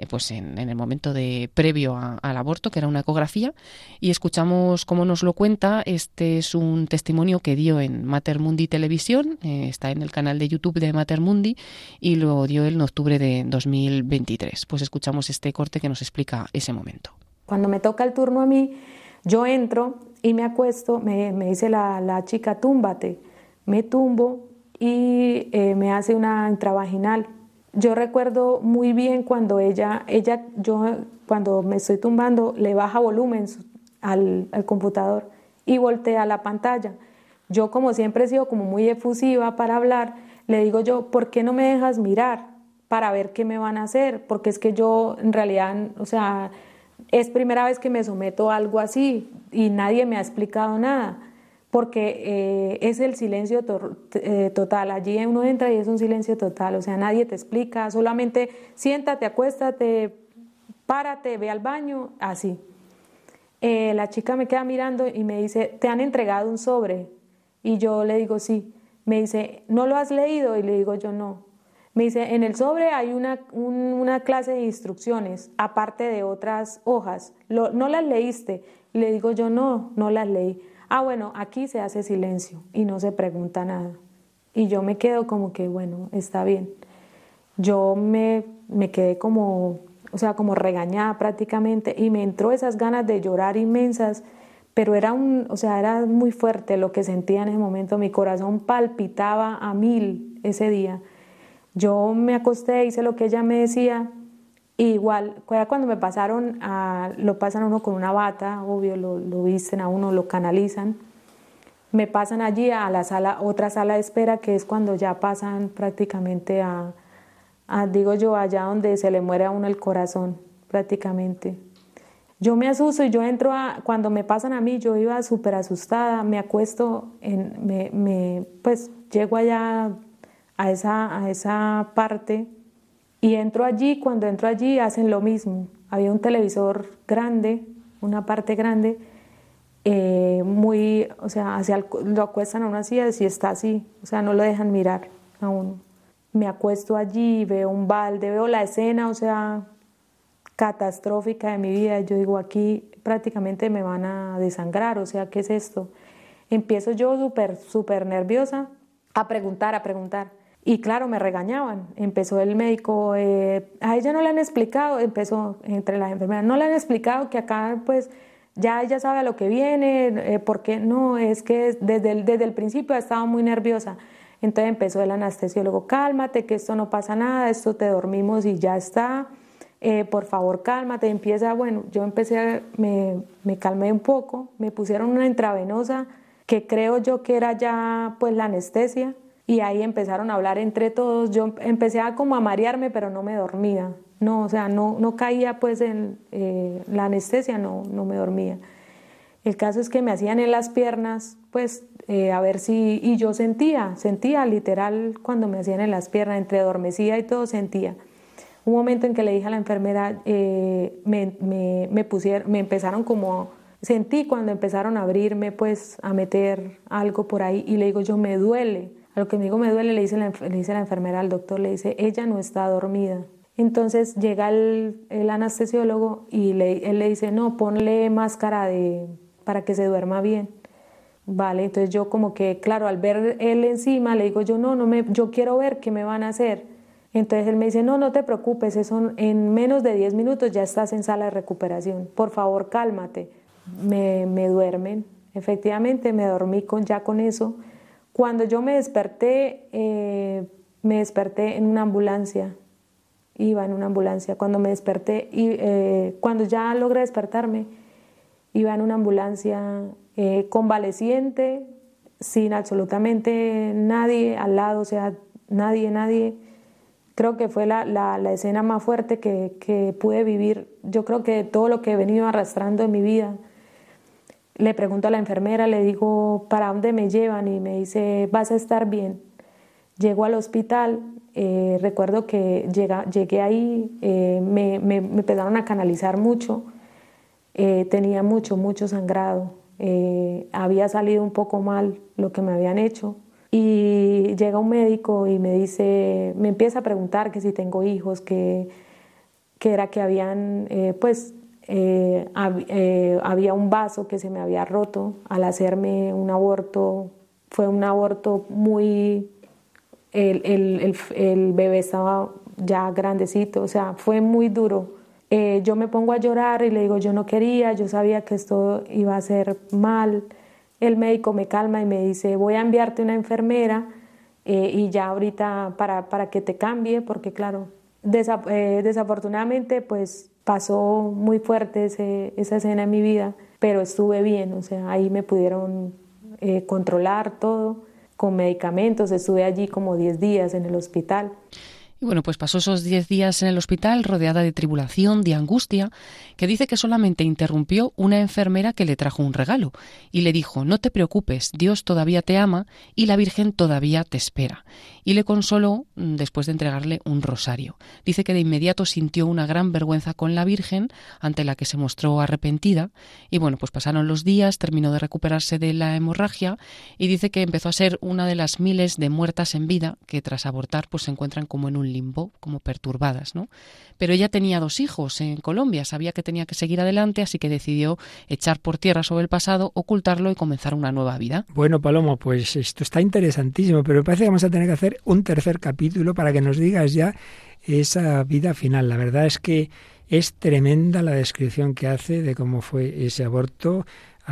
eh, pues en, el momento de previo al aborto, que era una ecografía, y escuchamos cómo nos lo cuenta. Este es un testimonio que dio en Mater Mundi Televisión, eh, está en el canal de YouTube de Mater Mundi y lo dio en octubre de 2023. Pues escuchamos este corte que nos explica ese momento. Cuando me toca el turno a mí, yo entro y me acuesto, me, dice la, la, chica, túmbate. Me tumbo y eh, me hace una intravaginal. Yo recuerdo muy bien cuando ella, ella, yo cuando me estoy tumbando, le baja volumen al, computador y voltea la pantalla. Yo como siempre he sido como muy efusiva para hablar, le digo yo, ¿por qué no me dejas mirar para ver qué me van a hacer? Porque es que yo en realidad, o sea, es primera vez que me someto a algo así y nadie me ha explicado nada, porque eh, es el silencio eh, total. Allí uno entra y es un silencio total, o sea, nadie te explica, solamente siéntate, acuéstate, párate, ve al baño, así. Eh, la chica me queda mirando y me dice, ¿te han entregado un sobre? Y yo le digo, sí. Me dice, ¿no lo has leído? Y le digo, yo no. Me dice, en el sobre hay una, clase de instrucciones, aparte de otras hojas. ¿No las leíste? Le digo yo, no, no las leí. Ah, bueno, aquí se hace silencio y no se pregunta nada. Y yo me quedo como que, bueno, está bien. Yo me, me quedé como, o sea, como regañada prácticamente y me entró esas ganas de llorar inmensas, pero era un, o sea, era muy fuerte lo que sentía en ese momento. Mi corazón palpitaba a mil ese día yo me acosté, hice lo que ella me decía, igual, cuando me pasaron, a, lo pasan a uno con una bata, obvio, lo, lo visten a uno, lo canalizan, me pasan allí a la sala, otra sala de espera, que es cuando ya pasan prácticamente a, digo yo, allá donde se le muere a uno el corazón, prácticamente. Yo me asusto y yo entro a, cuando me pasan a mí, yo iba súper asustada, me acuesto, en, me, me, pues llego allá a esa, a esa parte y entro allí, cuando entro allí hacen lo mismo. Había un televisor grande, una parte grande, eh, muy, o sea, hacia lo acuestan a una silla y está así, o sea, no lo dejan mirar a uno. Me acuesto allí, veo un balde, veo la escena, o sea, catastrófica de mi vida. Yo digo, aquí prácticamente me van a desangrar, o sea, ¿qué es esto? Empiezo yo súper, súper nerviosa a preguntar, a preguntar. Y claro, me regañaban. Empezó el médico, eh, a ella no le han explicado, empezó entre las enfermeras, no le han explicado que acá pues ya ella sabe a lo que viene, eh, porque no, es que desde el, desde el principio ha estado muy nerviosa. Entonces empezó el anestesiólogo, cálmate, que esto no pasa nada, esto te dormimos y ya está, eh, por favor cálmate, empieza, bueno, yo empecé, me, me calmé un poco, me pusieron una intravenosa que creo yo que era ya pues la anestesia, y ahí empezaron a hablar entre todos. Yo empecé a como a marearme, pero no me dormía. No, o sea, no, no caía pues en eh, la anestesia, no, no me dormía. El caso es que me hacían en las piernas, pues eh, a ver si, y yo sentía, sentía literal cuando me hacían en las piernas, entre adormecida y todo sentía. Un momento en que le dije a la enfermera, eh, me, me, me, pusieron, me empezaron como, sentí cuando empezaron a abrirme, pues a meter algo por ahí y le digo yo, me duele lo que me digo me duele, le dice, la, enfermera al doctor, le dice, ella no está dormida. Entonces llega el, el anestesiólogo y le, él le dice, no, ponle máscara de, para que se duerma bien. Vale, entonces yo como que, claro, al ver él encima, le digo yo, no, no me, yo quiero ver qué me van a hacer. Entonces él me dice, no, no te preocupes, eso en menos de 10 minutos ya estás en sala de recuperación. Por favor, cálmate. Me, me duermen. Efectivamente, me dormí con, ya con eso. Cuando yo me desperté, eh, me desperté en una ambulancia, iba en una ambulancia. Cuando me desperté, y, eh, cuando ya logré despertarme, iba en una ambulancia eh, convaleciente, sin absolutamente nadie al lado, o sea, nadie, nadie. Creo que fue la, la, la escena más fuerte que, que pude vivir. Yo creo que todo lo que he venido arrastrando en mi vida, le pregunto a la enfermera, le digo, ¿para dónde me llevan? Y me dice, vas a estar bien. Llego al hospital, eh, recuerdo que llega, llegué ahí, eh, me, me, empezaron a canalizar mucho, eh, tenía mucho, mucho sangrado, había salido un poco mal lo que me habían hecho. Y llega un médico y me dice, me empieza a preguntar que si tengo hijos, que que era que habían, pues, eh, eh, había un vaso que se me había roto al hacerme un aborto. Fue un aborto muy... El, el, el, bebé estaba ya grandecito, o sea, fue muy duro. yo me pongo a llorar y le digo, yo no quería, yo sabía que esto iba a ser mal. El médico me calma y me dice, voy a enviarte una enfermera y ya ahorita para, para que te cambie, porque claro, eh, desafortunadamente, pues pasó muy fuerte esa escena en mi vida, pero estuve bien, o sea, ahí me pudieron eh, controlar todo con medicamentos, estuve allí como 10 días en el hospital. Y bueno, pues pasó esos diez días en el hospital rodeada de tribulación, de angustia, que dice que solamente interrumpió una enfermera que le trajo un regalo y le dijo, no te preocupes, Dios todavía te ama y la Virgen todavía te espera. Y le consoló mm, después de entregarle un rosario. Dice que de inmediato sintió una gran vergüenza con la Virgen, ante la que se mostró arrepentida. Y bueno, pues pasaron los días, terminó de recuperarse de la hemorragia y dice que empezó a ser una de las miles de muertas en vida que tras abortar pues se encuentran como en un limbo, como perturbadas, ¿no? Pero ella tenía dos hijos en Colombia, sabía que tenía que seguir adelante, así que decidió echar por tierra sobre el pasado, ocultarlo y comenzar una nueva vida. Bueno, Palomo, pues esto está interesantísimo, pero me parece que vamos a tener que hacer un tercer capítulo para que nos digas ya esa vida final. La verdad es que es tremenda la descripción que hace de cómo fue ese aborto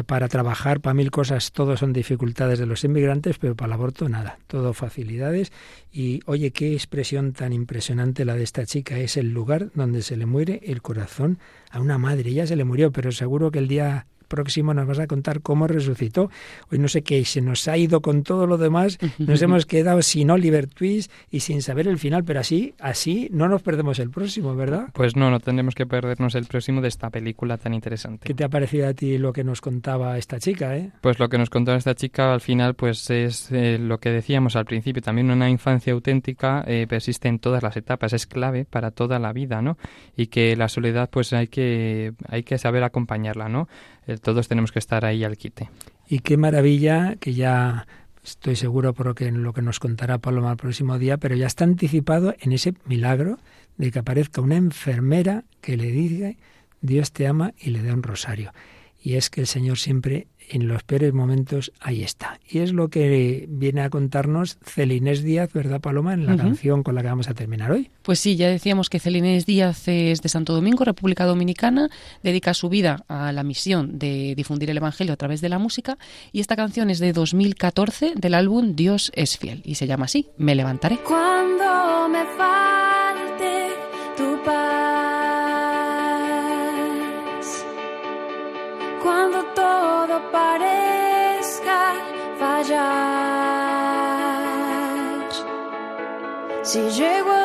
para trabajar, para mil cosas, todo son dificultades de los inmigrantes, pero para el aborto nada, todo facilidades. Y oye, qué expresión tan impresionante la de esta chica, es el lugar donde se le muere el corazón a una madre. Ella se le murió, pero seguro que el día próximo nos vas a contar cómo resucitó. Hoy no sé qué, se nos ha ido con todo lo demás, nos hemos quedado sin Oliver Twist y sin saber el final, pero así, así no nos perdemos el próximo, ¿verdad? Pues no, no tendremos que perdernos el próximo de esta película tan interesante. ¿Qué te ha parecido a ti lo que nos contaba esta chica, eh? Pues lo que nos contaba esta chica al final, pues es eh, lo que decíamos al principio, también una infancia auténtica eh, persiste en todas las etapas, es clave para toda la vida, ¿no? Y que la soledad, pues hay que, hay que saber acompañarla, ¿no? Eh, todos tenemos que estar ahí al quite. Y qué maravilla que ya estoy seguro por lo que, lo que nos contará Paloma el próximo día, pero ya está anticipado en ese milagro de que aparezca una enfermera que le diga Dios te ama y le dé un rosario. Y es que el Señor siempre en los peores momentos, ahí está. Y es lo que viene a contarnos Celinés Díaz, ¿verdad, Paloma? En la canción con la que vamos a terminar hoy. Pues sí, ya decíamos que Celinés Díaz es de Santo Domingo, República Dominicana, dedica su vida a la misión de difundir el Evangelio a través de la música y esta canción es de 2014 del álbum Dios es fiel y se llama así, Me levantaré. Cuando me Si llego a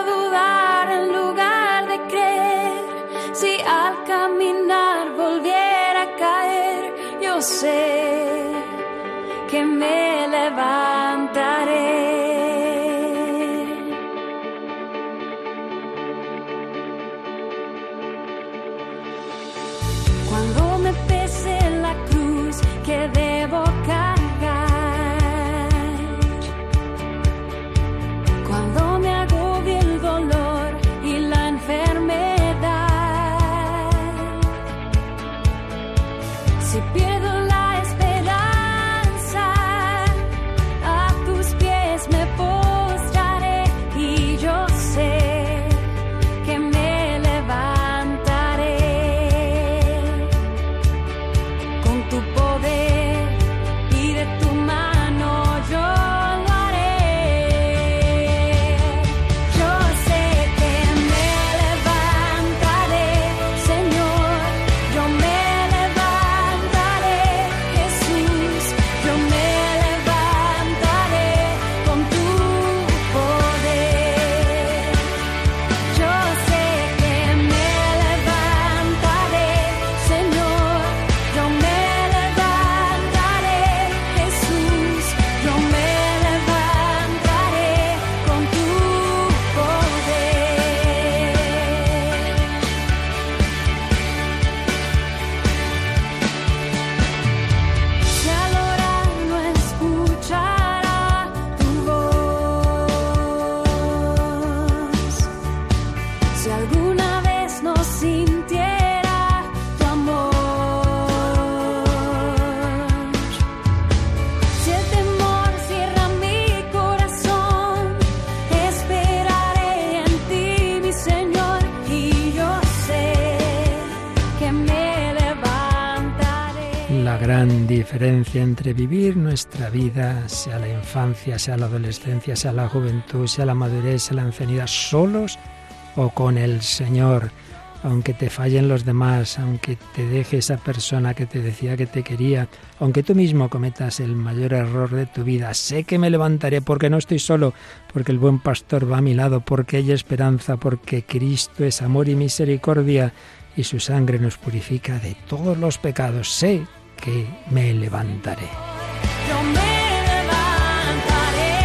entre vivir nuestra vida, sea la infancia, sea la adolescencia, sea la juventud, sea la madurez, sea la ancianidad, solos o con el Señor. Aunque te fallen los demás, aunque te deje esa persona que te decía que te quería, aunque tú mismo cometas el mayor error de tu vida, sé que me levantaré porque no estoy solo, porque el buen pastor va a mi lado, porque hay esperanza, porque Cristo es amor y misericordia y su sangre nos purifica de todos los pecados. Sé que me levantaré. Yo me levantaré,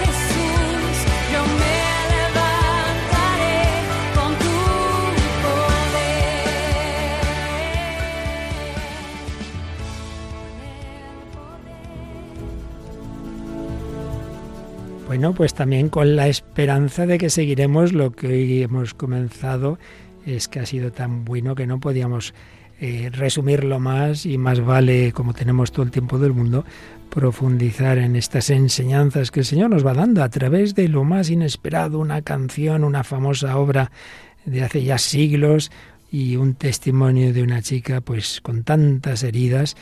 Jesús, yo me levantaré con tu poder. Bueno, pues también con la esperanza de que seguiremos lo que hoy hemos comenzado, es que ha sido tan bueno que no podíamos eh, resumirlo más y más vale, como tenemos todo el tiempo del mundo, profundizar en estas enseñanzas que el Señor nos va dando a través de lo más inesperado, una canción, una famosa obra de hace ya siglos y un testimonio de una chica pues con tantas heridas.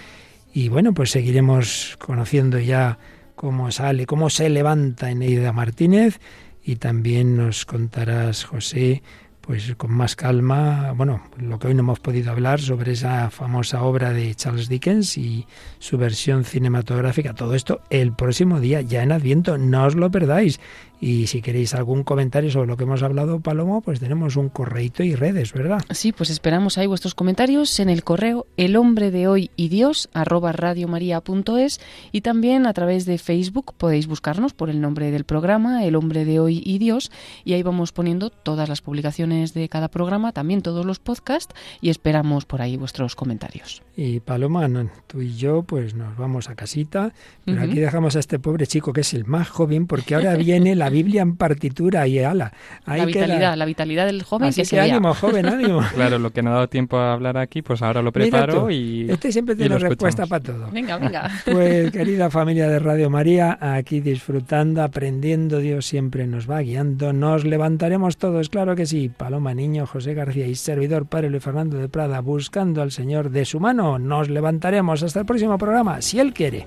Y bueno, pues seguiremos conociendo ya cómo sale, cómo se levanta Eneida Martínez y también nos contarás, José, pues con más calma, bueno, lo que hoy no hemos podido hablar sobre esa famosa obra de Charles Dickens y su versión cinematográfica, todo esto el próximo día, ya en Adviento, no os lo perdáis. Y si queréis algún comentario sobre lo que hemos hablado, Palomo, pues tenemos un correito y redes, ¿verdad? Sí, pues esperamos ahí vuestros comentarios en el correo el hombre de hoy y Dios arroba radiomaria.es y también a través de Facebook podéis buscarnos por el nombre del programa, el hombre de hoy y Dios, y ahí vamos poniendo todas las publicaciones de cada programa, también todos los podcasts y esperamos por ahí vuestros comentarios. Y Paloma, tú y yo pues nos vamos a casita, pero aquí dejamos a este pobre chico que es el más joven porque ahora viene la [LAUGHS] Biblia en partitura y ala. la vitalidad, la vitalidad del joven Así que, que ánimo, joven, ánimo. [LAUGHS] Claro, lo que no ha dado tiempo a hablar aquí, pues ahora lo preparo y. Este siempre tiene respuesta para todo. Venga, venga. [LAUGHS] Pues querida familia de Radio María, aquí disfrutando, aprendiendo, Dios siempre nos va guiando. Nos levantaremos todos, claro que sí. Paloma Niño, José García y servidor Padre Luis Fernando de Prada, buscando al Señor de su mano. Nos levantaremos hasta el próximo programa, si Él quiere.